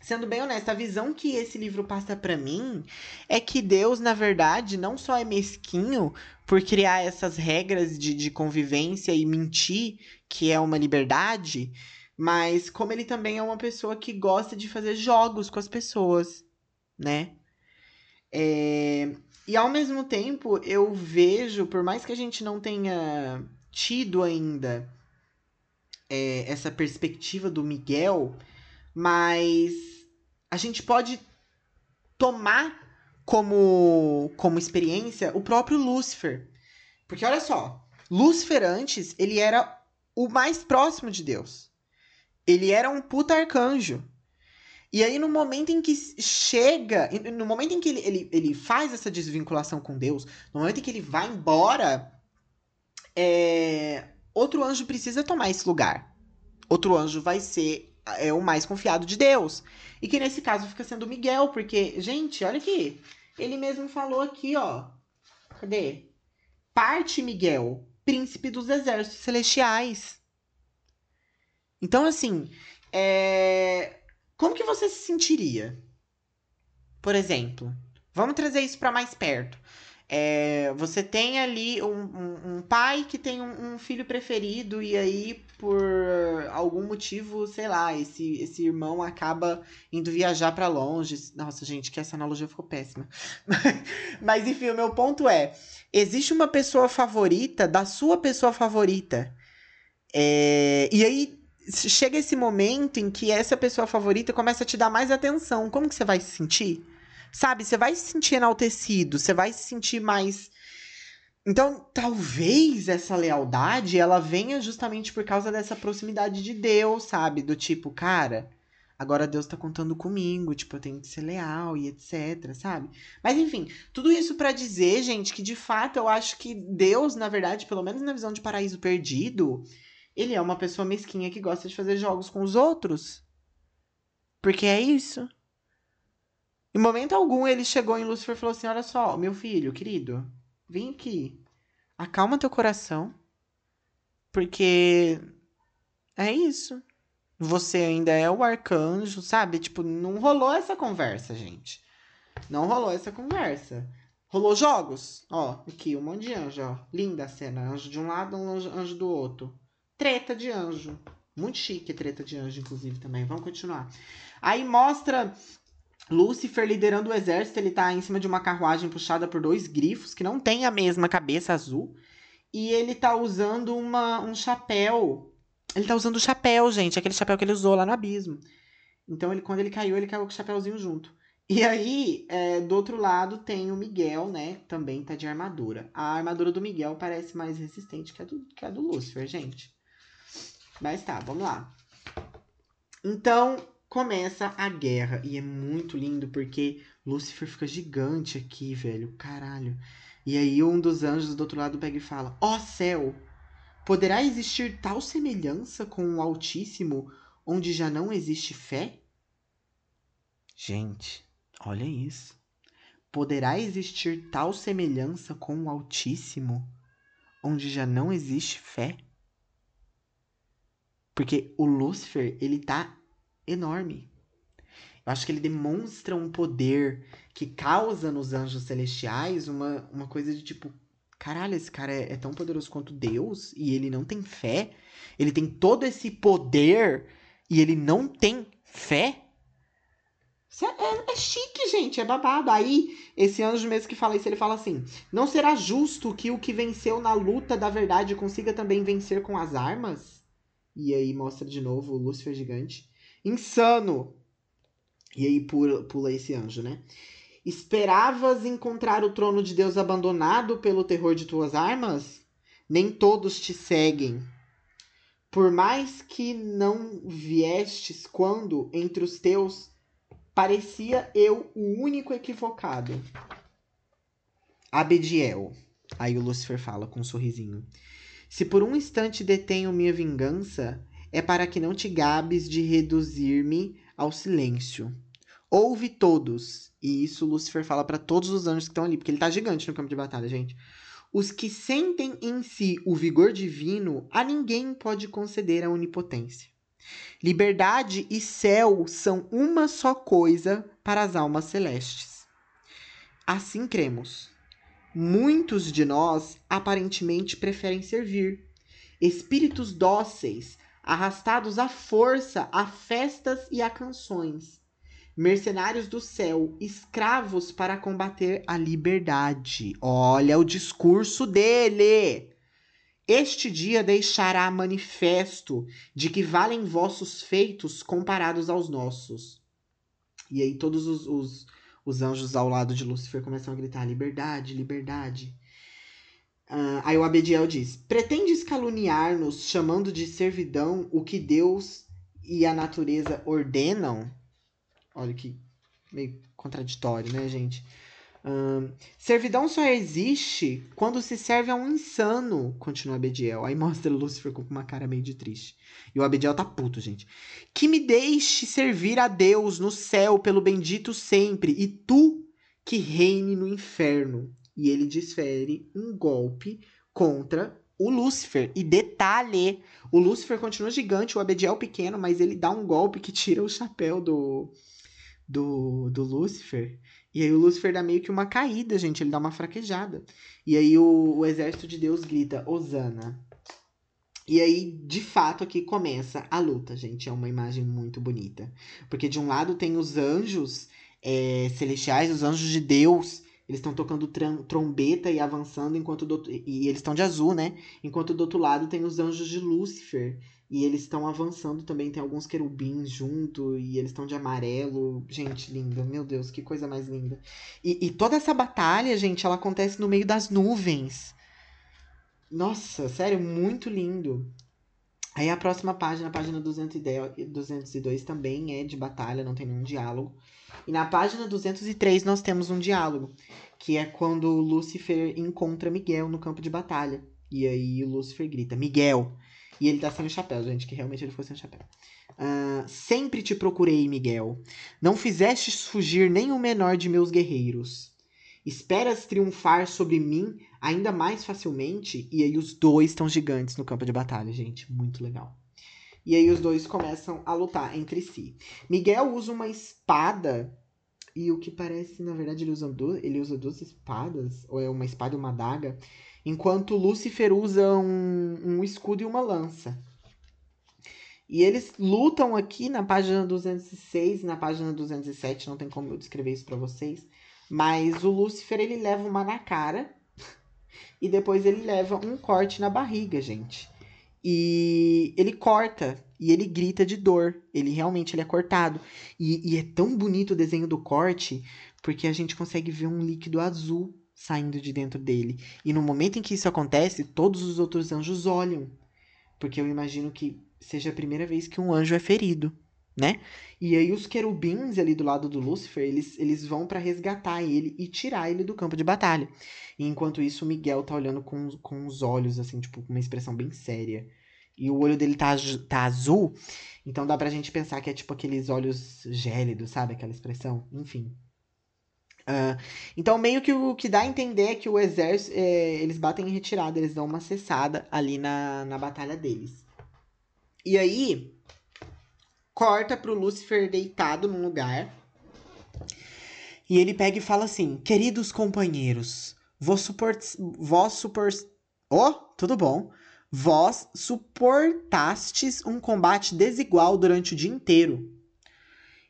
sendo bem honesta, a visão que esse livro passa para mim é que Deus, na verdade, não só é mesquinho por criar essas regras de, de convivência e mentir que é uma liberdade, mas como ele também é uma pessoa que gosta de fazer jogos com as pessoas, né? É... E ao mesmo tempo, eu vejo, por mais que a gente não tenha tido ainda é, essa perspectiva do Miguel, mas a gente pode tomar como, como experiência o próprio Lúcifer. Porque olha só, Lúcifer antes, ele era o mais próximo de Deus. Ele era um puta arcanjo. E aí, no momento em que chega, no momento em que ele, ele, ele faz essa desvinculação com Deus, no momento em que ele vai embora, é, outro anjo precisa tomar esse lugar. Outro anjo vai ser é, o mais confiado de Deus. E que nesse caso fica sendo Miguel, porque, gente, olha aqui. Ele mesmo falou aqui, ó. Cadê? Parte Miguel, príncipe dos exércitos celestiais. Então, assim, é como que você se sentiria? Por exemplo, vamos trazer isso para mais perto. É, você tem ali um, um, um pai que tem um, um, filho preferido e aí, por algum motivo, sei lá, esse, esse irmão acaba indo viajar para longe. Nossa, gente, que essa analogia ficou péssima. Mas enfim, o meu ponto é: existe uma pessoa favorita da sua pessoa favorita. É, e aí chega esse momento em que essa pessoa favorita começa a te dar mais atenção. Como que você vai se sentir? Sabe, você vai se sentir enaltecido, você vai se sentir mais então, talvez essa lealdade ela venha justamente por causa dessa proximidade de Deus, sabe? Do tipo, cara, agora Deus tá contando comigo, tipo, eu tenho que ser leal e etc, sabe? Mas enfim, tudo isso para dizer, gente, que de fato eu acho que Deus, na verdade, pelo menos na visão de Paraíso Perdido, ele é uma pessoa mesquinha que gosta de fazer jogos com os outros. Porque é isso. Em momento algum, ele chegou em Lúcifer e falou assim: Olha só, meu filho, querido, vem aqui. Acalma teu coração. Porque é isso. Você ainda é o arcanjo, sabe? Tipo, não rolou essa conversa, gente. Não rolou essa conversa. Rolou jogos. Ó, aqui, um monte de anjo, ó. Linda a cena. Anjo de um lado, um anjo, do outro. Treta de anjo. Muito chique treta de anjo, inclusive, também. Vamos continuar. Aí mostra Lúcifer liderando o exército. Ele tá em cima de uma carruagem puxada por dois grifos que não tem a mesma cabeça azul. E ele tá usando uma, um chapéu. Ele tá usando o chapéu, gente. Aquele chapéu que ele usou lá no abismo. Então, ele, quando ele caiu, ele caiu com o chapéuzinho junto. E aí, é, do outro lado, tem o Miguel, né? Também tá de armadura. A armadura do Miguel parece mais resistente que a do, que a do Lúcifer, gente. Mas tá, vamos lá. Então, começa a guerra. E é muito lindo porque Lúcifer fica gigante aqui, velho. Caralho. E aí um dos anjos do outro lado pega e fala: Ó oh, céu! Poderá existir tal semelhança com o Altíssimo onde já não existe fé? Gente, olha isso. Poderá existir tal semelhança com o Altíssimo onde já não existe fé? Porque o Lúcifer, ele tá enorme. Eu acho que ele demonstra um poder que causa nos anjos celestiais uma, uma coisa de tipo: caralho, esse cara é, é tão poderoso quanto Deus e ele não tem fé. Ele tem todo esse poder e ele não tem fé. É, é, é, chique, gente, é babado. Aí, esse anjo mesmo que fala isso, ele fala assim: Não será justo que o que venceu na luta da verdade consiga também vencer com as armas? E aí mostra de novo o Lúcifer gigante. Insano! E aí pula, pula esse anjo, né? Esperavas encontrar o trono de Deus abandonado pelo terror de tuas armas? Nem todos te seguem. Por mais que não viestes quando, entre os teus, parecia eu o único equivocado. Abediel. Aí o Lúcifer fala com um sorrisinho. Se por um instante detenho minha vingança, é para que não te gabes de reduzir-me ao silêncio. Ouve todos. E isso Lúcifer fala para todos os anjos que estão ali, porque ele tá gigante no campo de batalha, gente. Os que sentem em si o vigor divino, a ninguém pode conceder a onipotência. Liberdade e céu são uma só coisa para as almas celestes. Assim cremos. Muitos de nós aparentemente preferem servir. Espíritos dóceis, arrastados à força a festas e a canções. Mercenários do céu, escravos para combater a liberdade. Olha o discurso dele! Este dia deixará manifesto de que valem vossos feitos comparados aos nossos. E aí todos os, os os anjos ao lado de Lúcifer começam a gritar: liberdade, liberdade. Uh, aí o Abediel diz: Pretendes caluniar-nos chamando de servidão o que Deus e a natureza ordenam. Olha que meio contraditório, né, gente? Servidão só existe quando se serve a um insano, continua Abediel. Aí mostra Lúcifer com uma cara meio de triste. E o Abediel tá puto, gente. Que me deixe servir a Deus no céu pelo bendito sempre, e tu que reine no inferno. E ele desfere um golpe contra o Lúcifer. E detalhe, o Lúcifer continua gigante, o Abediel pequeno, mas ele dá um golpe que tira o chapéu do, do, do Lúcifer. E aí o Lúcifer dá meio que uma caída, gente. Ele dá uma fraquejada. E aí o, o exército de Deus grita, Osana. E aí, de fato, aqui começa a luta, gente. É uma imagem muito bonita. Porque de um lado tem os anjos é, celestiais, os anjos de Deus. Eles estão tocando trombeta e avançando enquanto do, e eles estão de azul, né? Enquanto do outro lado tem os anjos de Lúcifer e eles estão avançando também, tem alguns querubins junto, e eles estão de amarelo. Gente, linda, meu Deus, que coisa mais linda. E, e, toda essa batalha, gente, ela acontece no meio das nuvens. Nossa, sério, muito lindo. Aí a próxima página, a página 210, 202, também é de batalha, não tem nenhum diálogo. E na página 203 nós temos um diálogo, que é quando Lúcifer encontra Miguel no campo de batalha. E aí Lúcifer grita: Miguel, e ele tá sem chapéu, gente, que realmente ele foi sem chapéu. Uh, sempre te procurei, Miguel. Não fizestes fugir nem o menor de meus guerreiros. Esperas triunfar sobre mim ainda mais facilmente? E aí os dois estão gigantes no campo de batalha, gente. Muito legal. E aí os dois começam a lutar entre si. Miguel usa uma espada. E o que parece, na verdade, ele usa, duas, ele usa duas espadas. Ou é uma espada e uma adaga enquanto Lúcifer usa um, um escudo e uma lança. E eles lutam aqui na página 206 e na página 207, não tem como eu descrever isso para vocês. Mas o Lúcifer, ele leva uma na cara e depois ele leva um corte na barriga, gente. E ele corta e ele grita de dor. Ele realmente ele é cortado. E, e é tão bonito o desenho do corte porque a gente consegue ver um líquido azul saindo de dentro dele. E no momento em que isso acontece, todos os outros anjos olham. Porque eu imagino que seja a primeira vez que um anjo é ferido, né? E aí os querubins ali do lado do Lúcifer, eles, eles vão para resgatar ele e tirar ele do campo de batalha. E enquanto isso, o Miguel tá olhando com, com os olhos, assim, tipo, com uma expressão bem séria. E o olho dele tá, tá azul, então dá pra gente pensar que é tipo aqueles olhos gélidos, sabe? Aquela expressão. Enfim. Uh, então, meio que o que dá a entender é que o exército, é, eles batem em retirada, eles dão uma cessada ali na, na batalha deles. E aí, corta pro Lúcifer deitado num lugar. E ele pega e fala assim: Queridos companheiros, vós suport... Vós suport... Oh, tudo bom. Vós suportastes um combate desigual durante o dia inteiro.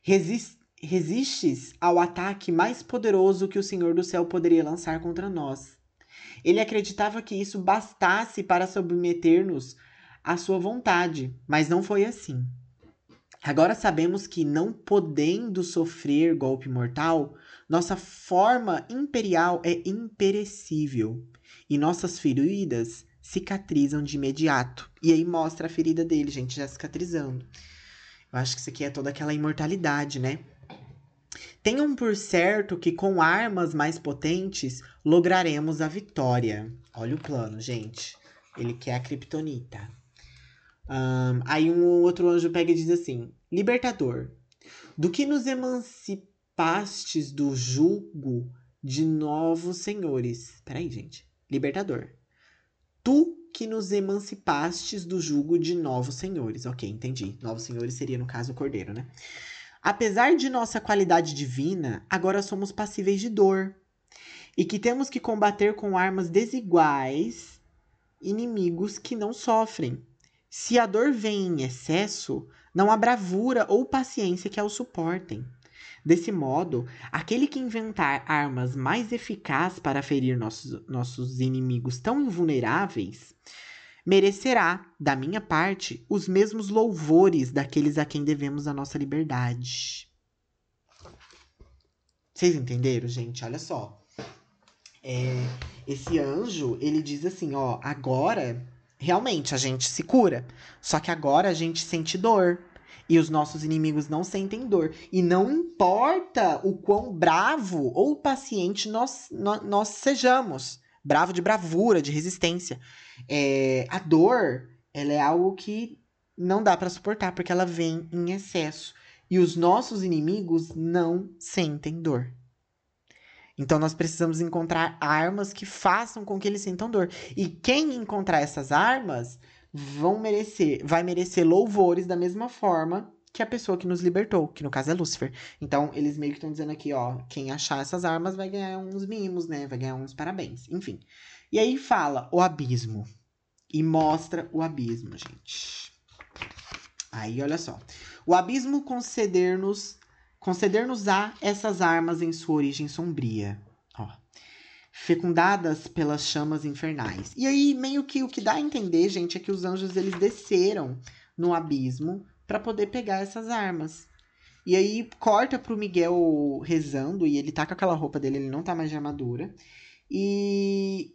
Resist resistes ao ataque mais poderoso que o Senhor do céu poderia lançar contra nós. Ele acreditava que isso bastasse para submeter-nos à sua vontade, mas não foi assim. Agora sabemos que, não podendo sofrer golpe mortal, nossa forma imperial é imperecível e nossas feridas cicatrizam de imediato. E aí mostra a ferida dele, gente, já cicatrizando. Eu acho que isso aqui é toda aquela imortalidade, né? Tenham por certo que com armas mais potentes lograremos a vitória. Olha o plano, gente. Ele quer a Kryptonita. Um, aí um outro anjo pega e diz assim: Libertador, do que nos emancipastes do jugo de novos senhores. Peraí, gente. Libertador. Tu que nos emancipastes do jugo de novos senhores. Ok, entendi. Novos senhores seria, no caso, o cordeiro, né? Apesar de nossa qualidade divina, agora somos passíveis de dor e que temos que combater com armas desiguais inimigos que não sofrem. Se a dor vem em excesso, não há bravura ou paciência que a o suportem. Desse modo, aquele que inventar armas mais eficazes para ferir nossos, nossos inimigos tão invulneráveis merecerá, da minha parte, os mesmos louvores daqueles a quem devemos a nossa liberdade. Vocês entenderam, gente? Olha só. É, esse anjo, ele diz assim, ó, agora realmente a gente se cura. Só que agora a gente sente dor. E os nossos inimigos não sentem dor. E não importa o quão bravo ou paciente nós, nós, nós sejamos. Bravo de bravura, de resistência. É, a dor, ela é algo que não dá para suportar, porque ela vem em excesso. E os nossos inimigos não sentem dor. Então nós precisamos encontrar armas que façam com que eles sintam dor. E quem encontrar essas armas vão merecer, vai merecer louvores da mesma forma que a pessoa que nos libertou, que no caso é Lúcifer. Então, eles meio que estão dizendo aqui, ó, quem achar essas armas vai ganhar uns mimos, né? Vai ganhar uns parabéns, enfim. E aí fala o abismo e mostra o abismo, gente. Aí, olha só. O abismo conceder-nos conceder-nos a essas armas em sua origem sombria, fecundadas pelas chamas infernais. E aí meio que o que dá a entender, gente, é que os anjos eles desceram no abismo para poder pegar essas armas. E aí corta pro Miguel rezando e ele tá com aquela roupa dele, ele não tá mais de armadura. E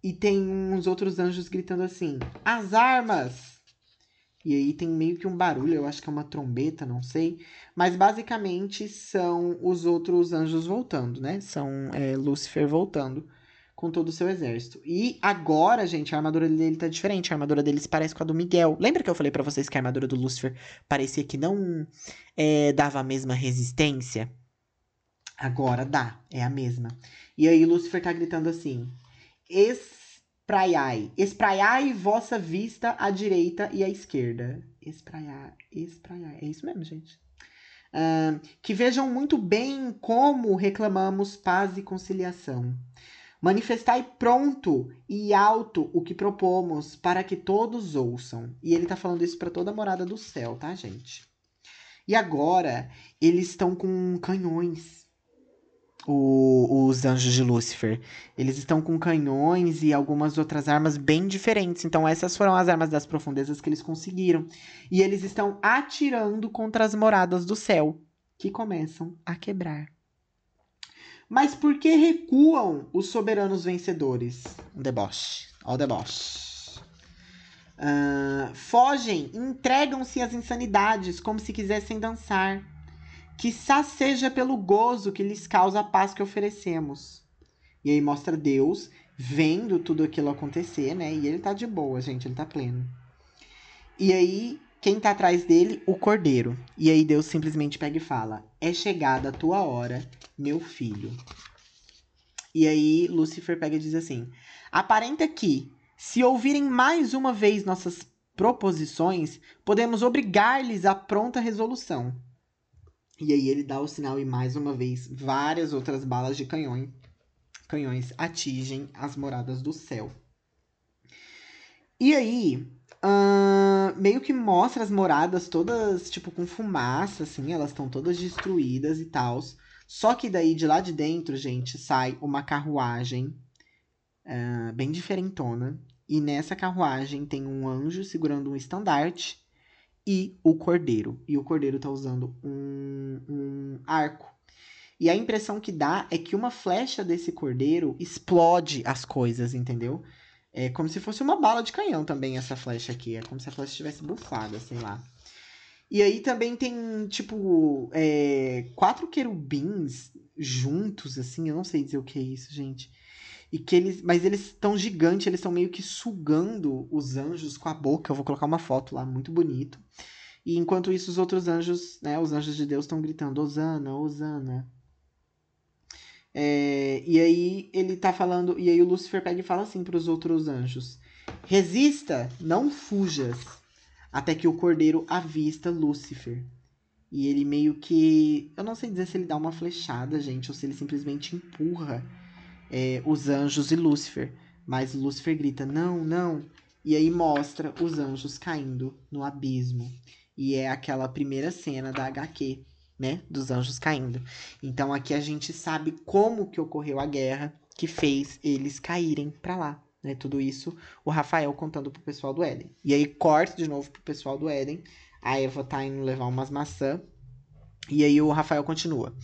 e tem uns outros anjos gritando assim: "As armas!" E aí tem meio que um barulho, eu acho que é uma trombeta, não sei. Mas basicamente são os outros anjos voltando, né? São é, Lúcifer voltando com todo o seu exército. E agora, gente, a armadura dele tá diferente. A armadura dele se parece com a do Miguel. Lembra que eu falei para vocês que a armadura do Lúcifer parecia que não é, dava a mesma resistência? Agora dá, é a mesma. E aí Lúcifer tá gritando assim: Espraiai, espraiai vossa vista à direita e à esquerda. Espraiar, espraiar. É isso mesmo, gente. Uh, que vejam muito bem como reclamamos paz e conciliação. Manifestai pronto e alto o que propomos, para que todos ouçam. E ele tá falando isso para toda a morada do céu, tá, gente? E agora, eles estão com canhões. O, os anjos de Lúcifer. Eles estão com canhões e algumas outras armas bem diferentes. Então, essas foram as armas das profundezas que eles conseguiram. E eles estão atirando contra as moradas do céu, que começam a quebrar. Mas por que recuam os soberanos vencedores? Um deboche. Ó o deboche. Uh, fogem, entregam-se às insanidades como se quisessem dançar. Quizá seja pelo gozo que lhes causa a paz que oferecemos. E aí mostra Deus vendo tudo aquilo acontecer, né? E ele tá de boa, gente, ele tá pleno. E aí quem tá atrás dele? O cordeiro. E aí Deus simplesmente pega e fala: É chegada a tua hora, meu filho. E aí Lúcifer pega e diz assim: Aparenta que, se ouvirem mais uma vez nossas proposições, podemos obrigar-lhes a pronta resolução. E aí ele dá o sinal e mais uma vez várias outras balas de canhão, canhões atingem as moradas do céu. E aí, Uh, meio que mostra as moradas todas, tipo, com fumaça, assim, elas estão todas destruídas e tal. Só que daí, de lá de dentro, gente, sai uma carruagem uh, bem diferentona. E nessa carruagem tem um anjo segurando um estandarte e o cordeiro. E o cordeiro tá usando um, um arco. E a impressão que dá é que uma flecha desse cordeiro explode as coisas, entendeu? É como se fosse uma bala de canhão também, essa flecha aqui. É como se a flecha estivesse bufada, sei lá. E aí também tem, tipo, é, quatro querubins juntos, assim. Eu não sei dizer o que é isso, gente. E que eles. Mas eles estão gigantes, eles estão meio que sugando os anjos com a boca. Eu vou colocar uma foto lá, muito bonito. E enquanto isso, os outros anjos, né? Os anjos de Deus estão gritando: Osana, Osana. É, e aí ele tá falando, e aí o Lúcifer pega e fala assim para os outros anjos: Resista, não fujas, até que o cordeiro avista Lúcifer. E ele meio que. Eu não sei dizer se ele dá uma flechada, gente, ou se ele simplesmente empurra é, os anjos e Lúcifer. Mas Lúcifer grita: Não, não. E aí mostra os anjos caindo no abismo. E é aquela primeira cena da HQ né, dos anjos caindo. Então aqui a gente sabe como que ocorreu a guerra que fez eles caírem para lá, né? Tudo isso o Rafael contando pro pessoal do Éden. E aí corta de novo pro pessoal do Éden. A Eva tá indo levar umas maçã. E aí o Rafael continua.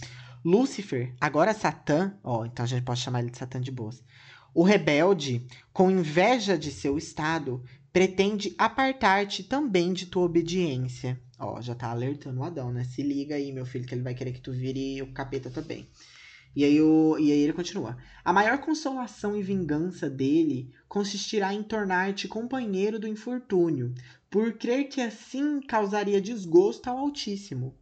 Lúcifer, agora Satã, ó, então a gente pode chamar ele de Satã de boas. O rebelde, com inveja de seu estado, pretende apartar-te também de tua obediência. Ó, já tá alertando o Adão, né? Se liga aí, meu filho, que ele vai querer que tu vire o capeta também. E aí, o, e aí ele continua. A maior consolação e vingança dele consistirá em tornar-te companheiro do infortúnio, por crer que assim causaria desgosto ao Altíssimo,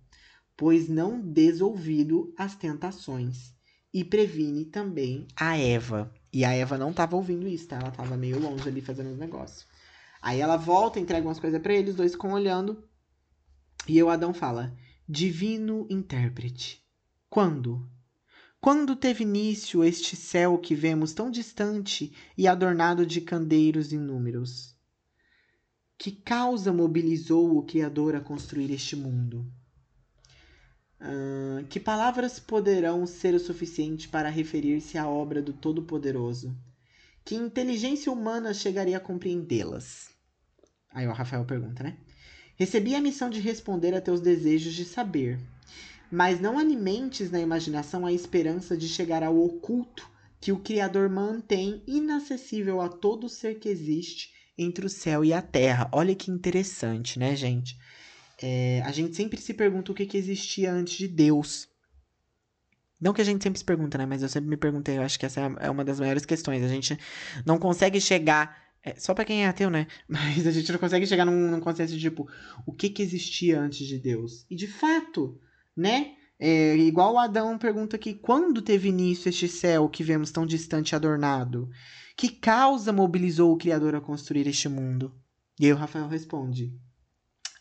pois não desouvido as tentações, e previne também a Eva. E a Eva não estava ouvindo isso, tá? Ela estava meio longe ali fazendo os negócios. Aí ela volta, entrega umas coisas para eles, dois ficam olhando. E o Adão fala: Divino intérprete, quando? Quando teve início este céu que vemos tão distante e adornado de candeiros inúmeros? Que causa mobilizou o Criador a construir este mundo? Que palavras poderão ser o suficiente para referir-se à obra do Todo-Poderoso? Que inteligência humana chegaria a compreendê-las? Aí o Rafael pergunta, né? Recebi a missão de responder a teus desejos de saber, mas não alimentes na imaginação a esperança de chegar ao oculto que o Criador mantém inacessível a todo ser que existe entre o céu e a terra. Olha que interessante, né, gente? É, a gente sempre se pergunta o que, que existia antes de Deus. Não que a gente sempre se pergunta, né? Mas eu sempre me perguntei, eu acho que essa é, é uma das maiores questões. A gente não consegue chegar. É, só para quem é ateu, né? Mas a gente não consegue chegar num, num conceito de tipo, o que, que existia antes de Deus? E de fato, né? É, igual Adão pergunta aqui: quando teve início este céu que vemos tão distante e adornado? Que causa mobilizou o Criador a construir este mundo? E aí o Rafael responde: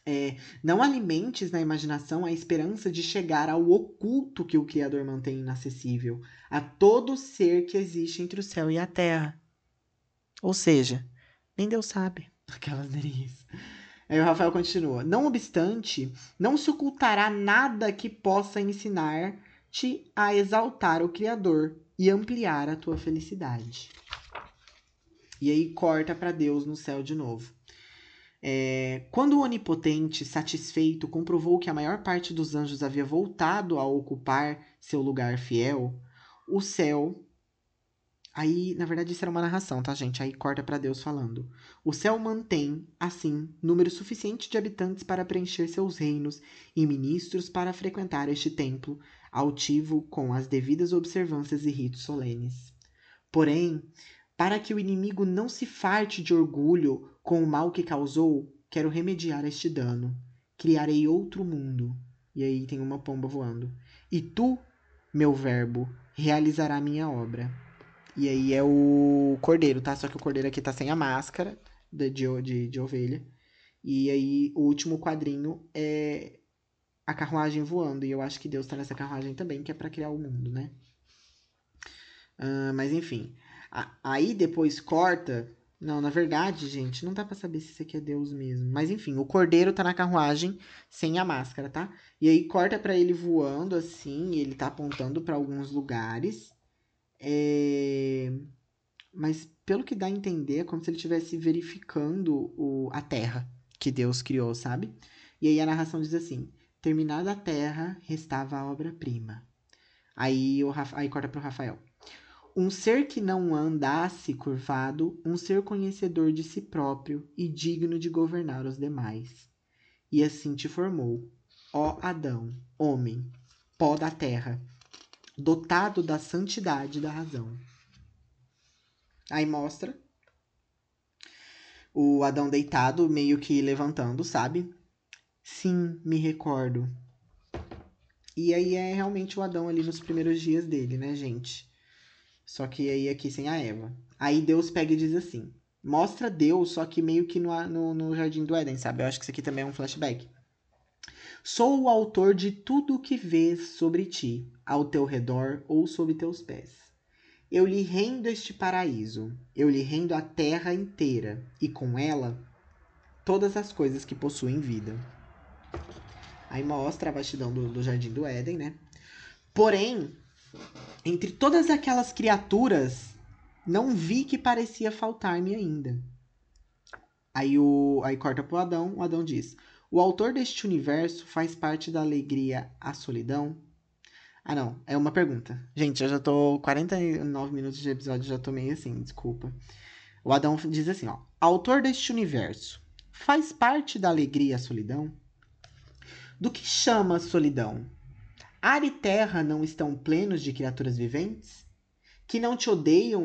é, não alimentes na imaginação a esperança de chegar ao oculto que o Criador mantém inacessível, a todo ser que existe entre o céu e a terra. Ou seja, nem Deus sabe. Aquelas nariz. Aí o Rafael continua: Não obstante, não se ocultará nada que possa ensinar-te a exaltar o Criador e ampliar a tua felicidade. E aí corta para Deus no céu de novo. É, quando o Onipotente, satisfeito, comprovou que a maior parte dos anjos havia voltado a ocupar seu lugar fiel, o céu. Aí, na verdade, isso era uma narração, tá, gente? Aí corta para Deus falando. O céu mantém, assim, número suficiente de habitantes para preencher seus reinos e ministros para frequentar este templo altivo com as devidas observâncias e ritos solenes. Porém, para que o inimigo não se farte de orgulho com o mal que causou, quero remediar este dano. Criarei outro mundo. E aí tem uma pomba voando. E tu, meu verbo, realizará minha obra. E aí é o cordeiro, tá? Só que o cordeiro aqui tá sem a máscara de, de, de ovelha. E aí o último quadrinho é a carruagem voando. E eu acho que Deus tá nessa carruagem também, que é para criar o mundo, né? Uh, mas enfim. Aí depois corta não, na verdade, gente, não dá para saber se isso aqui é Deus mesmo. Mas enfim, o cordeiro tá na carruagem sem a máscara, tá? E aí corta para ele voando assim, ele tá apontando para alguns lugares. É... Mas pelo que dá a entender, é como se ele estivesse verificando o... a terra que Deus criou, sabe? E aí a narração diz assim: terminada a terra, restava a obra-prima. Aí, o aí corta pro Rafael um ser que não andasse curvado, um ser conhecedor de si próprio e digno de governar os demais. E assim te formou, ó Adão, homem, pó da terra, dotado da santidade da razão. Aí mostra o Adão deitado, meio que levantando, sabe? Sim, me recordo. E aí é realmente o Adão ali nos primeiros dias dele, né, gente? Só que aí aqui sem a Eva. Aí Deus pega e diz assim: mostra Deus, só que meio que no, no, no Jardim do Éden, sabe? Eu acho que isso aqui também é um flashback. Sou o autor de tudo o que vês sobre ti, ao teu redor ou sob teus pés. Eu lhe rendo este paraíso, eu lhe rendo a terra inteira, e com ela todas as coisas que possuem vida. Aí mostra a vastidão do, do Jardim do Éden, né? Porém, entre todas aquelas criaturas, não vi que parecia faltar-me ainda. Aí, o, aí corta pro Adão, o Adão diz: O autor deste universo faz parte da alegria à solidão? Ah, não, é uma pergunta. Gente, eu já tô 49 minutos de episódio, já tô meio assim, desculpa. O Adão diz assim, ó: autor deste universo, faz parte da alegria a solidão? Do que chama solidão? Ar e terra não estão plenos de criaturas viventes? Que não te odeiam,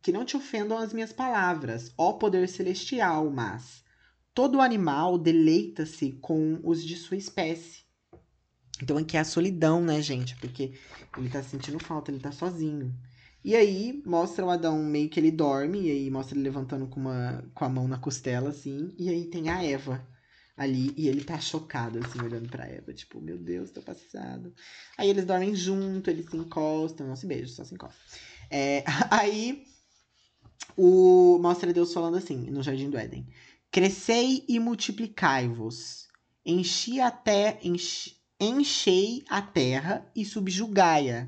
que não te ofendam as minhas palavras, ó poder celestial, mas todo animal deleita-se com os de sua espécie. Então aqui é a solidão, né, gente? Porque ele tá sentindo falta, ele tá sozinho. E aí mostra o Adão meio que ele dorme, e aí mostra ele levantando com, uma, com a mão na costela, assim, e aí tem a Eva ali, e ele tá chocado, assim, olhando pra Eva, tipo, meu Deus, tô passado. Aí eles dormem junto, eles se encostam, não se beijam, só se encostam. É, aí o mostra Deus falando assim, no Jardim do Éden. Crescei e multiplicai-vos, enchi até enchi, enchei a terra e subjugai-a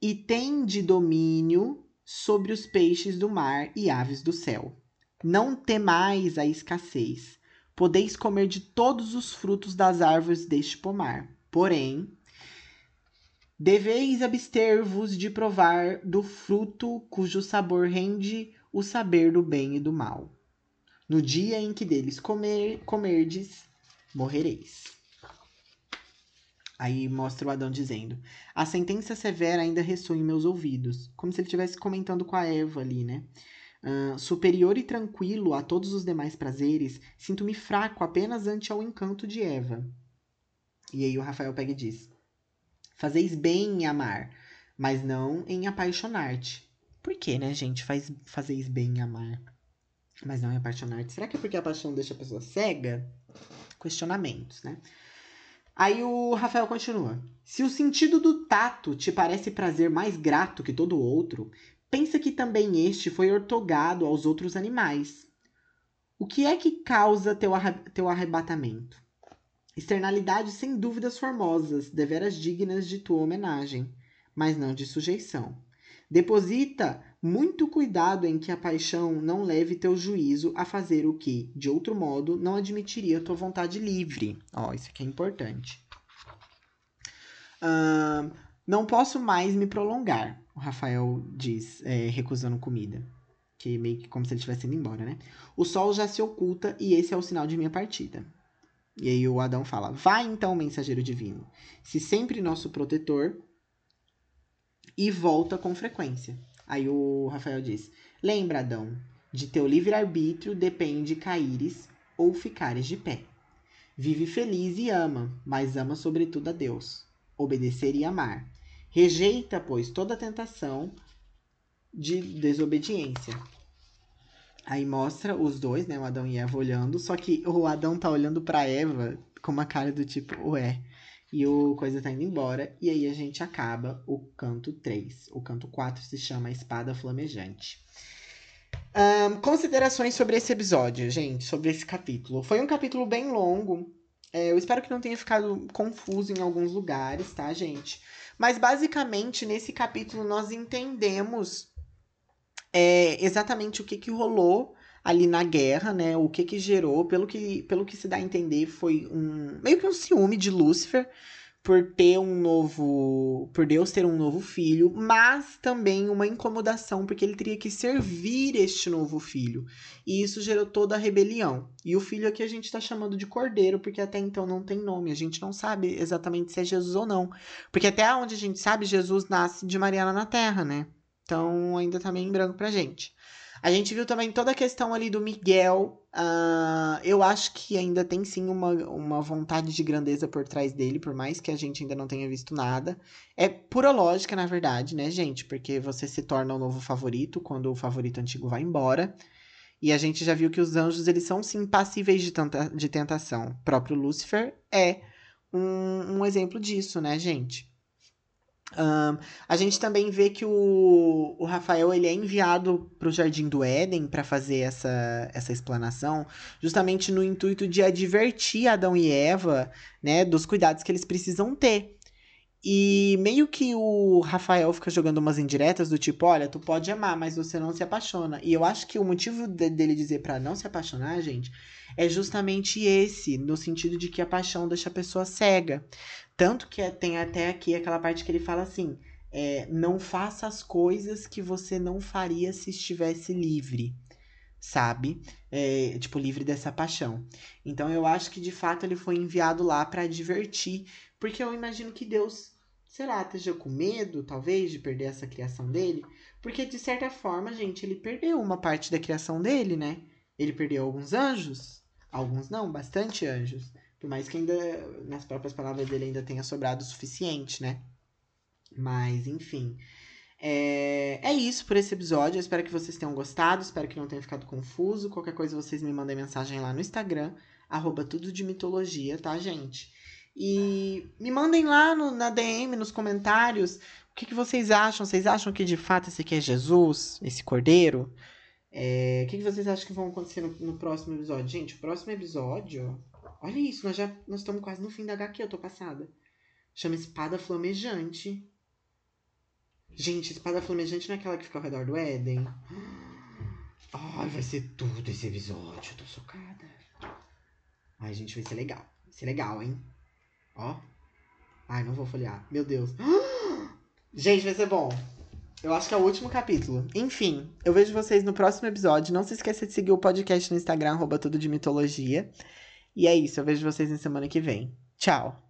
e tem de domínio sobre os peixes do mar e aves do céu. Não temais a escassez. Podeis comer de todos os frutos das árvores deste pomar. Porém, deveis abster-vos de provar do fruto cujo sabor rende o saber do bem e do mal. No dia em que deles comer, comerdes, morrereis. Aí mostra o Adão dizendo: A sentença severa ainda ressoa em meus ouvidos. Como se ele estivesse comentando com a Eva ali, né? Uh, superior e tranquilo a todos os demais prazeres, sinto-me fraco apenas ante ao encanto de Eva. E aí o Rafael pega e diz: Fazeis bem em amar, mas não em apaixonar-te. Por que, né, gente? Faz, fazeis bem em amar, mas não em apaixonar-te. Será que é porque a paixão deixa a pessoa cega? Questionamentos, né? Aí o Rafael continua. Se o sentido do tato te parece prazer mais grato que todo outro, pensa que também este foi ortogado aos outros animais. O que é que causa teu, arre teu arrebatamento? Externalidades sem dúvidas formosas, deveras dignas de tua homenagem, mas não de sujeição. Deposita muito cuidado em que a paixão não leve teu juízo a fazer o que, de outro modo, não admitiria tua vontade livre. Ó, isso aqui é importante. Uh, não posso mais me prolongar, o Rafael diz, é, recusando comida. Que meio que como se ele estivesse indo embora, né? O sol já se oculta e esse é o sinal de minha partida. E aí o Adão fala: Vai então, mensageiro divino, se sempre nosso protetor, e volta com frequência. Aí o Rafael diz: Lembra, Adão, de teu livre-arbítrio depende caíres ou ficares de pé. Vive feliz e ama, mas ama sobretudo a Deus. Obedecer e amar. Rejeita, pois, toda tentação de desobediência. Aí mostra os dois, né, o Adão e Eva olhando, só que o Adão tá olhando para Eva com uma cara do tipo, ué, e o coisa tá indo embora. E aí a gente acaba o canto 3. O canto 4 se chama Espada Flamejante. Um, considerações sobre esse episódio, gente, sobre esse capítulo. Foi um capítulo bem longo. É, eu espero que não tenha ficado confuso em alguns lugares, tá, gente? Mas basicamente nesse capítulo nós entendemos é, exatamente o que, que rolou ali na guerra, né? O que que gerou, pelo que, pelo que se dá a entender, foi um meio que um ciúme de Lúcifer por ter um novo, por Deus ter um novo filho, mas também uma incomodação porque ele teria que servir este novo filho. E isso gerou toda a rebelião. E o filho aqui a gente está chamando de Cordeiro porque até então não tem nome, a gente não sabe exatamente se é Jesus ou não, porque até onde a gente sabe Jesus nasce de Mariana na Terra, né? Então ainda tá meio em branco pra gente. A gente viu também toda a questão ali do Miguel. Uh, eu acho que ainda tem sim uma, uma vontade de grandeza por trás dele, por mais que a gente ainda não tenha visto nada. É pura lógica, na verdade, né, gente? Porque você se torna o novo favorito quando o favorito antigo vai embora. E a gente já viu que os anjos, eles são sim passíveis de, tanta, de tentação. O próprio Lúcifer é um, um exemplo disso, né, gente? A gente também vê que o, o Rafael ele é enviado para o Jardim do Éden para fazer essa, essa explanação, justamente no intuito de advertir Adão e Eva né, dos cuidados que eles precisam ter. E meio que o Rafael fica jogando umas indiretas do tipo: olha, tu pode amar, mas você não se apaixona. E eu acho que o motivo de, dele dizer para não se apaixonar, gente, é justamente esse, no sentido de que a paixão deixa a pessoa cega. Tanto que é, tem até aqui aquela parte que ele fala assim: é, não faça as coisas que você não faria se estivesse livre. sabe? É, tipo, livre dessa paixão. Então eu acho que de fato ele foi enviado lá para divertir, porque eu imagino que Deus, será, esteja com medo, talvez, de perder essa criação dele, porque de certa forma, gente, ele perdeu uma parte da criação dele, né? Ele perdeu alguns anjos, alguns não, bastante anjos. Por mais que ainda, nas próprias palavras dele, ainda tenha sobrado o suficiente, né? Mas, enfim. É, é isso por esse episódio. Eu espero que vocês tenham gostado. Espero que não tenha ficado confuso. Qualquer coisa, vocês me mandem mensagem lá no Instagram. Arroba tudo de mitologia, tá, gente? E me mandem lá no, na DM, nos comentários, o que, que vocês acham. Vocês acham que de fato esse aqui é Jesus, esse cordeiro? É, o que, que vocês acham que vão acontecer no, no próximo episódio? Gente, o próximo episódio Olha isso, nós já nós estamos quase no fim da HQ, eu tô passada. Chama Espada Flamejante. Gente, Espada Flamejante não é aquela que fica ao redor do Éden? Ai, vai ser tudo esse episódio, eu tô chocada. Ai, gente, vai ser legal. Vai ser legal, hein? Ó. Ai, não vou folhear. Meu Deus. Gente, vai ser bom. Eu acho que é o último capítulo. Enfim, eu vejo vocês no próximo episódio. Não se esqueça de seguir o podcast no Instagram, arroba tudo de mitologia. E é isso, eu vejo vocês na semana que vem. Tchau!